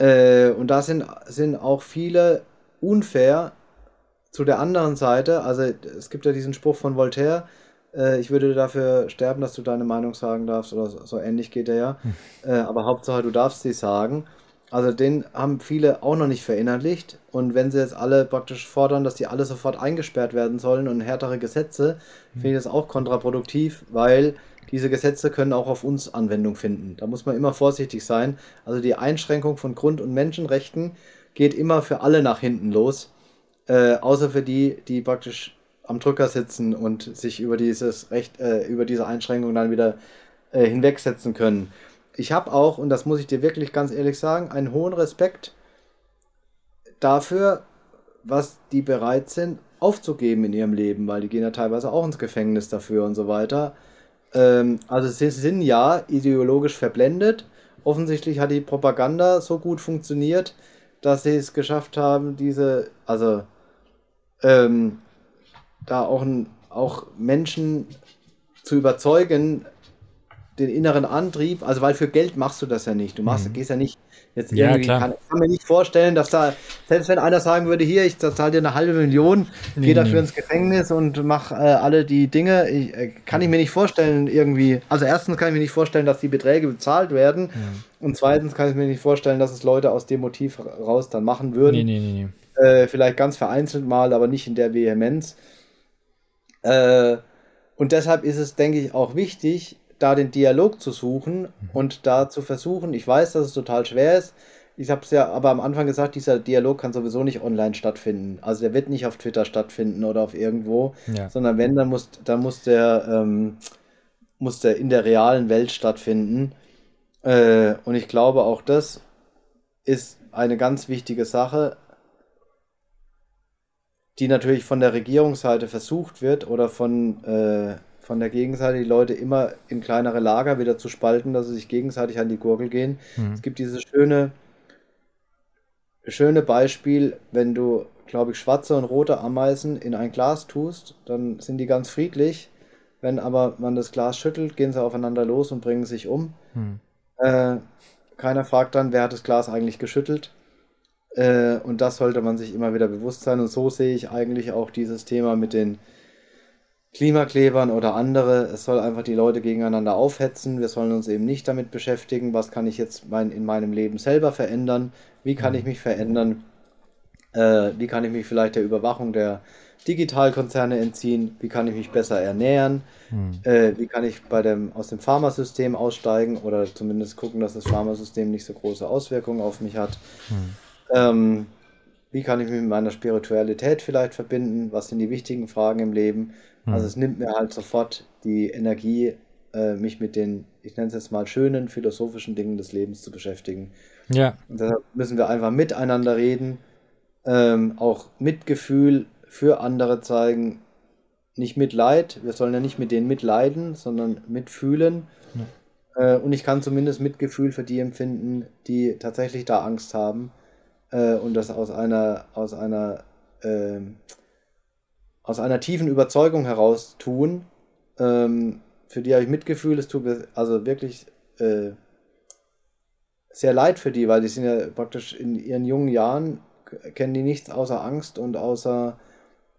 Äh, und da sind, sind auch viele unfair zu der anderen Seite. Also es gibt ja diesen Spruch von Voltaire, äh, ich würde dafür sterben, dass du deine Meinung sagen darfst, oder so, so ähnlich geht er ja. Hm. Äh, aber Hauptsache, du darfst sie sagen. Also den haben viele auch noch nicht verinnerlicht. Und wenn sie jetzt alle praktisch fordern, dass die alle sofort eingesperrt werden sollen und härtere Gesetze, hm. finde ich das auch kontraproduktiv, weil diese Gesetze können auch auf uns Anwendung finden. Da muss man immer vorsichtig sein. Also die Einschränkung von Grund- und Menschenrechten geht immer für alle nach hinten los, äh, außer für die, die praktisch am Drücker sitzen und sich über dieses Recht, äh, über diese Einschränkung dann wieder äh, hinwegsetzen können. Ich habe auch, und das muss ich dir wirklich ganz ehrlich sagen, einen hohen Respekt dafür, was die bereit sind aufzugeben in ihrem Leben, weil die gehen ja teilweise auch ins Gefängnis dafür und so weiter. Ähm, also sie sind ja ideologisch verblendet. Offensichtlich hat die Propaganda so gut funktioniert, dass sie es geschafft haben, diese, also ähm, da auch, auch Menschen zu überzeugen, den inneren Antrieb, also weil für Geld machst du das ja nicht. Du machst, mhm. gehst ja nicht jetzt ja, irgendwie, klar. Kann, kann mir nicht vorstellen, dass da, selbst wenn einer sagen würde, hier, ich zahle dir eine halbe Million, nee, geh dafür nee. ins Gefängnis und mach äh, alle die Dinge, ich, äh, kann ich mir nicht vorstellen, irgendwie, also erstens kann ich mir nicht vorstellen, dass die Beträge bezahlt werden ja. und zweitens kann ich mir nicht vorstellen, dass es Leute aus dem Motiv raus dann machen würden. Nee, nee, nee, nee. Äh, vielleicht ganz vereinzelt mal, aber nicht in der Vehemenz. Äh, und deshalb ist es, denke ich, auch wichtig, da den Dialog zu suchen mhm. und da zu versuchen. Ich weiß, dass es total schwer ist. Ich habe es ja aber am Anfang gesagt, dieser Dialog kann sowieso nicht online stattfinden. Also der wird nicht auf Twitter stattfinden oder auf irgendwo, ja. sondern wenn, dann muss, dann muss der, ähm, muss der in der realen Welt stattfinden. Äh, und ich glaube, auch das ist eine ganz wichtige Sache, die natürlich von der Regierungsseite versucht wird oder von, äh, von der Gegenseite die Leute immer in kleinere Lager wieder zu spalten, dass sie sich gegenseitig an die Gurgel gehen. Mhm. Es gibt dieses schöne, schöne Beispiel, wenn du, glaube ich, schwarze und rote Ameisen in ein Glas tust, dann sind die ganz friedlich. Wenn aber man das Glas schüttelt, gehen sie aufeinander los und bringen sich um. Mhm. Äh, keiner fragt dann, wer hat das Glas eigentlich geschüttelt. Äh, und das sollte man sich immer wieder bewusst sein. Und so sehe ich eigentlich auch dieses Thema mit den Klimaklebern oder andere. Es soll einfach die Leute gegeneinander aufhetzen. Wir sollen uns eben nicht damit beschäftigen, was kann ich jetzt mein, in meinem Leben selber verändern, wie kann ich mhm. mich verändern, äh, wie kann ich mich vielleicht der Überwachung der Digitalkonzerne entziehen, wie kann ich mich besser ernähren, hm. äh, wie kann ich bei dem, aus dem Pharmasystem aussteigen oder zumindest gucken, dass das Pharmasystem nicht so große Auswirkungen auf mich hat. Hm. Ähm, wie kann ich mich mit meiner Spiritualität vielleicht verbinden? Was sind die wichtigen Fragen im Leben? Mhm. Also es nimmt mir halt sofort die Energie, äh, mich mit den, ich nenne es jetzt mal, schönen philosophischen Dingen des Lebens zu beschäftigen. Ja. Und deshalb müssen wir einfach miteinander reden, ähm, auch Mitgefühl für andere zeigen, nicht Mitleid. Wir sollen ja nicht mit denen mitleiden, sondern mitfühlen. Ja. Äh, und ich kann zumindest Mitgefühl für die empfinden, die tatsächlich da Angst haben äh, und das aus einer, aus einer, äh, aus einer tiefen Überzeugung heraus tun. Ähm, für die habe ich Mitgefühl, es tut mir also wirklich äh, sehr leid für die, weil die sind ja praktisch in ihren jungen Jahren, kennen die nichts außer Angst und außer,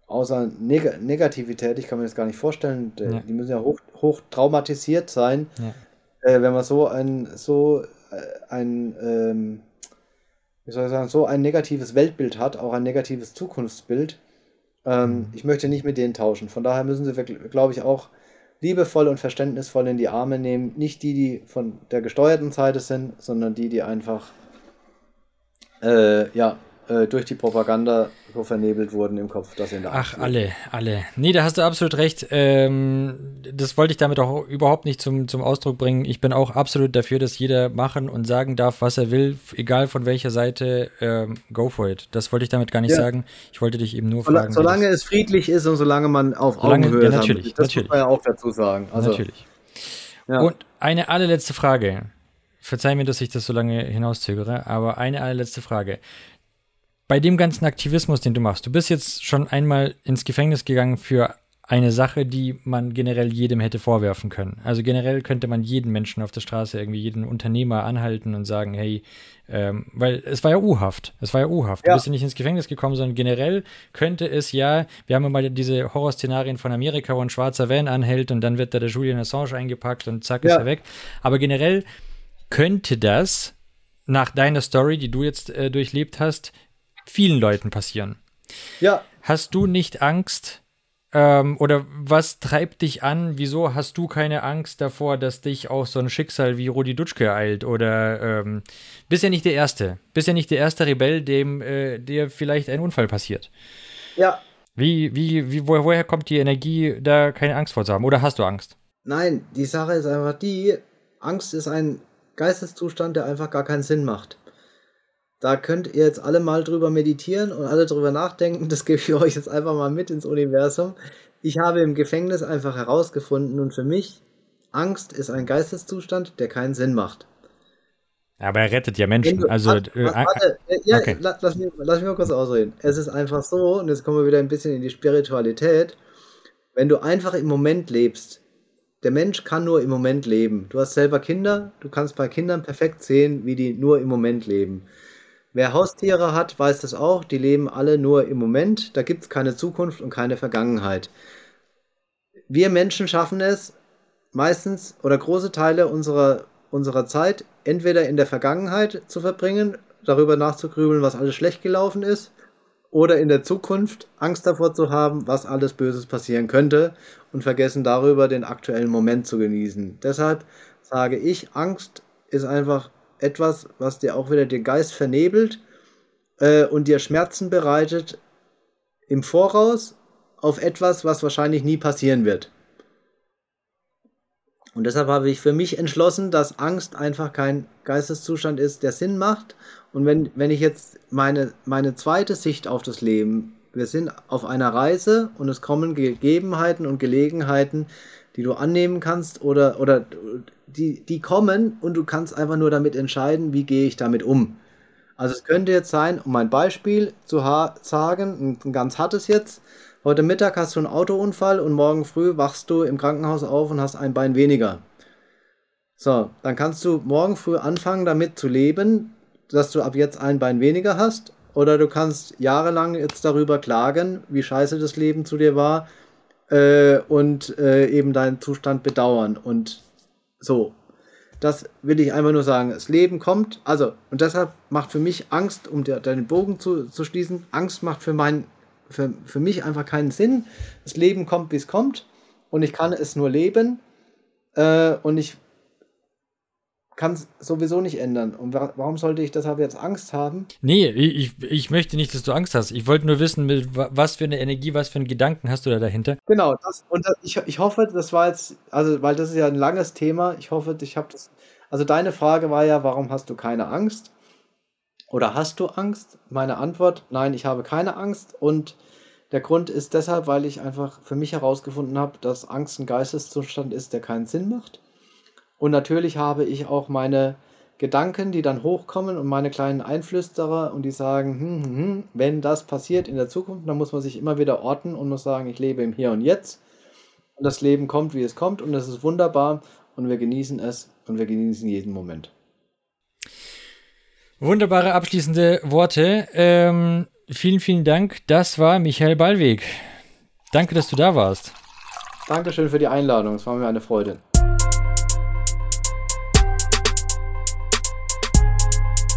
außer Neg Negativität. Ich kann mir das gar nicht vorstellen. Ja. Die müssen ja hoch, hoch traumatisiert sein, ja. äh, wenn man so ein, so äh, ein ähm, wie soll ich sagen, so ein negatives Weltbild hat, auch ein negatives Zukunftsbild. Ähm, mhm. Ich möchte nicht mit denen tauschen. Von daher müssen sie, glaube ich, auch liebevoll und verständnisvoll in die Arme nehmen. Nicht die, die von der gesteuerten Seite sind, sondern die, die einfach äh, ja, äh, durch die Propaganda so vernebelt wurden im Kopf, dass sie in der Ach, alle, alle. Nee, da hast du absolut recht. Ähm, das wollte ich damit auch überhaupt nicht zum, zum Ausdruck bringen. Ich bin auch absolut dafür, dass jeder machen und sagen darf, was er will, egal von welcher Seite, ähm, go for it. Das wollte ich damit gar nicht ja. sagen. Ich wollte dich eben nur fragen. Solange es friedlich ist und solange man auf solange, Augenhöhe ja, natürlich, das natürlich. muss man ja auch dazu sagen. Also, natürlich. Ja. Und eine allerletzte Frage. verzeih mir, dass ich das so lange hinauszögere, aber eine allerletzte Frage. Bei dem ganzen Aktivismus, den du machst, du bist jetzt schon einmal ins Gefängnis gegangen für eine Sache, die man generell jedem hätte vorwerfen können. Also generell könnte man jeden Menschen auf der Straße, irgendwie jeden Unternehmer anhalten und sagen, hey, ähm, weil es war ja U-Haft. Es war ja U-Haft. Ja. Du bist ja nicht ins Gefängnis gekommen, sondern generell könnte es ja, wir haben ja mal diese Horrorszenarien von Amerika, wo ein schwarzer Van anhält und dann wird da der Julian Assange eingepackt und zack ja. ist er weg. Aber generell könnte das nach deiner Story, die du jetzt äh, durchlebt hast, vielen Leuten passieren. Ja. Hast du nicht Angst, ähm, oder was treibt dich an? Wieso hast du keine Angst davor, dass dich auch so ein Schicksal wie Rudi Dutschke ereilt? Oder ähm, bist ja nicht der Erste. Bist ja nicht der erste Rebell, dem äh, dir vielleicht ein Unfall passiert. Ja. Wie, wie, wie, wo, woher kommt die Energie, da keine Angst vor zu haben? Oder hast du Angst? Nein, die Sache ist einfach die, Angst ist ein Geisteszustand, der einfach gar keinen Sinn macht. Da könnt ihr jetzt alle mal drüber meditieren und alle drüber nachdenken. Das gebe ich euch jetzt einfach mal mit ins Universum. Ich habe im Gefängnis einfach herausgefunden und für mich, Angst ist ein Geisteszustand, der keinen Sinn macht. Aber er rettet ja Menschen. Du, also, warte, äh, warte, äh, ja, okay. lass, mich, lass mich mal kurz ausreden. Es ist einfach so, und jetzt kommen wir wieder ein bisschen in die Spiritualität. Wenn du einfach im Moment lebst, der Mensch kann nur im Moment leben. Du hast selber Kinder, du kannst bei Kindern perfekt sehen, wie die nur im Moment leben. Wer Haustiere hat, weiß das auch. Die leben alle nur im Moment. Da gibt es keine Zukunft und keine Vergangenheit. Wir Menschen schaffen es meistens oder große Teile unserer, unserer Zeit entweder in der Vergangenheit zu verbringen, darüber nachzugrübeln, was alles schlecht gelaufen ist, oder in der Zukunft Angst davor zu haben, was alles Böses passieren könnte und vergessen darüber den aktuellen Moment zu genießen. Deshalb sage ich, Angst ist einfach etwas, was dir auch wieder den Geist vernebelt äh, und dir Schmerzen bereitet im Voraus auf etwas, was wahrscheinlich nie passieren wird. Und deshalb habe ich für mich entschlossen, dass Angst einfach kein Geisteszustand ist, der Sinn macht. Und wenn, wenn ich jetzt meine, meine zweite Sicht auf das Leben, wir sind auf einer Reise und es kommen Gegebenheiten und Gelegenheiten, die du annehmen kannst oder, oder die, die kommen und du kannst einfach nur damit entscheiden, wie gehe ich damit um. Also es könnte jetzt sein, um ein Beispiel zu sagen, ein ganz hartes jetzt, heute Mittag hast du einen Autounfall und morgen früh wachst du im Krankenhaus auf und hast ein Bein weniger. So, dann kannst du morgen früh anfangen damit zu leben, dass du ab jetzt ein Bein weniger hast. Oder du kannst jahrelang jetzt darüber klagen, wie scheiße das Leben zu dir war äh, und äh, eben deinen Zustand bedauern. Und so. Das will ich einfach nur sagen. Das Leben kommt, also, und deshalb macht für mich Angst, um deinen Bogen zu, zu schließen, Angst macht für, mein, für, für mich einfach keinen Sinn. Das Leben kommt, wie es kommt. Und ich kann es nur leben. Äh, und ich kann es sowieso nicht ändern. Und warum sollte ich deshalb jetzt Angst haben? Nee, ich, ich möchte nicht, dass du Angst hast. Ich wollte nur wissen, mit was für eine Energie, was für einen Gedanken hast du da dahinter? Genau, das, und das, ich, ich hoffe, das war jetzt, also, weil das ist ja ein langes Thema. Ich hoffe, ich habe das. Also, deine Frage war ja, warum hast du keine Angst? Oder hast du Angst? Meine Antwort, nein, ich habe keine Angst. Und der Grund ist deshalb, weil ich einfach für mich herausgefunden habe, dass Angst ein Geisteszustand ist, der keinen Sinn macht und natürlich habe ich auch meine Gedanken, die dann hochkommen und meine kleinen Einflüsterer und die sagen, hm, hm, hm, wenn das passiert in der Zukunft, dann muss man sich immer wieder orten und muss sagen, ich lebe im Hier und Jetzt. Und das Leben kommt, wie es kommt und es ist wunderbar und wir genießen es und wir genießen jeden Moment. Wunderbare abschließende Worte. Ähm, vielen, vielen Dank. Das war Michael Ballweg. Danke, dass du da warst. Dankeschön für die Einladung. Es war mir eine Freude.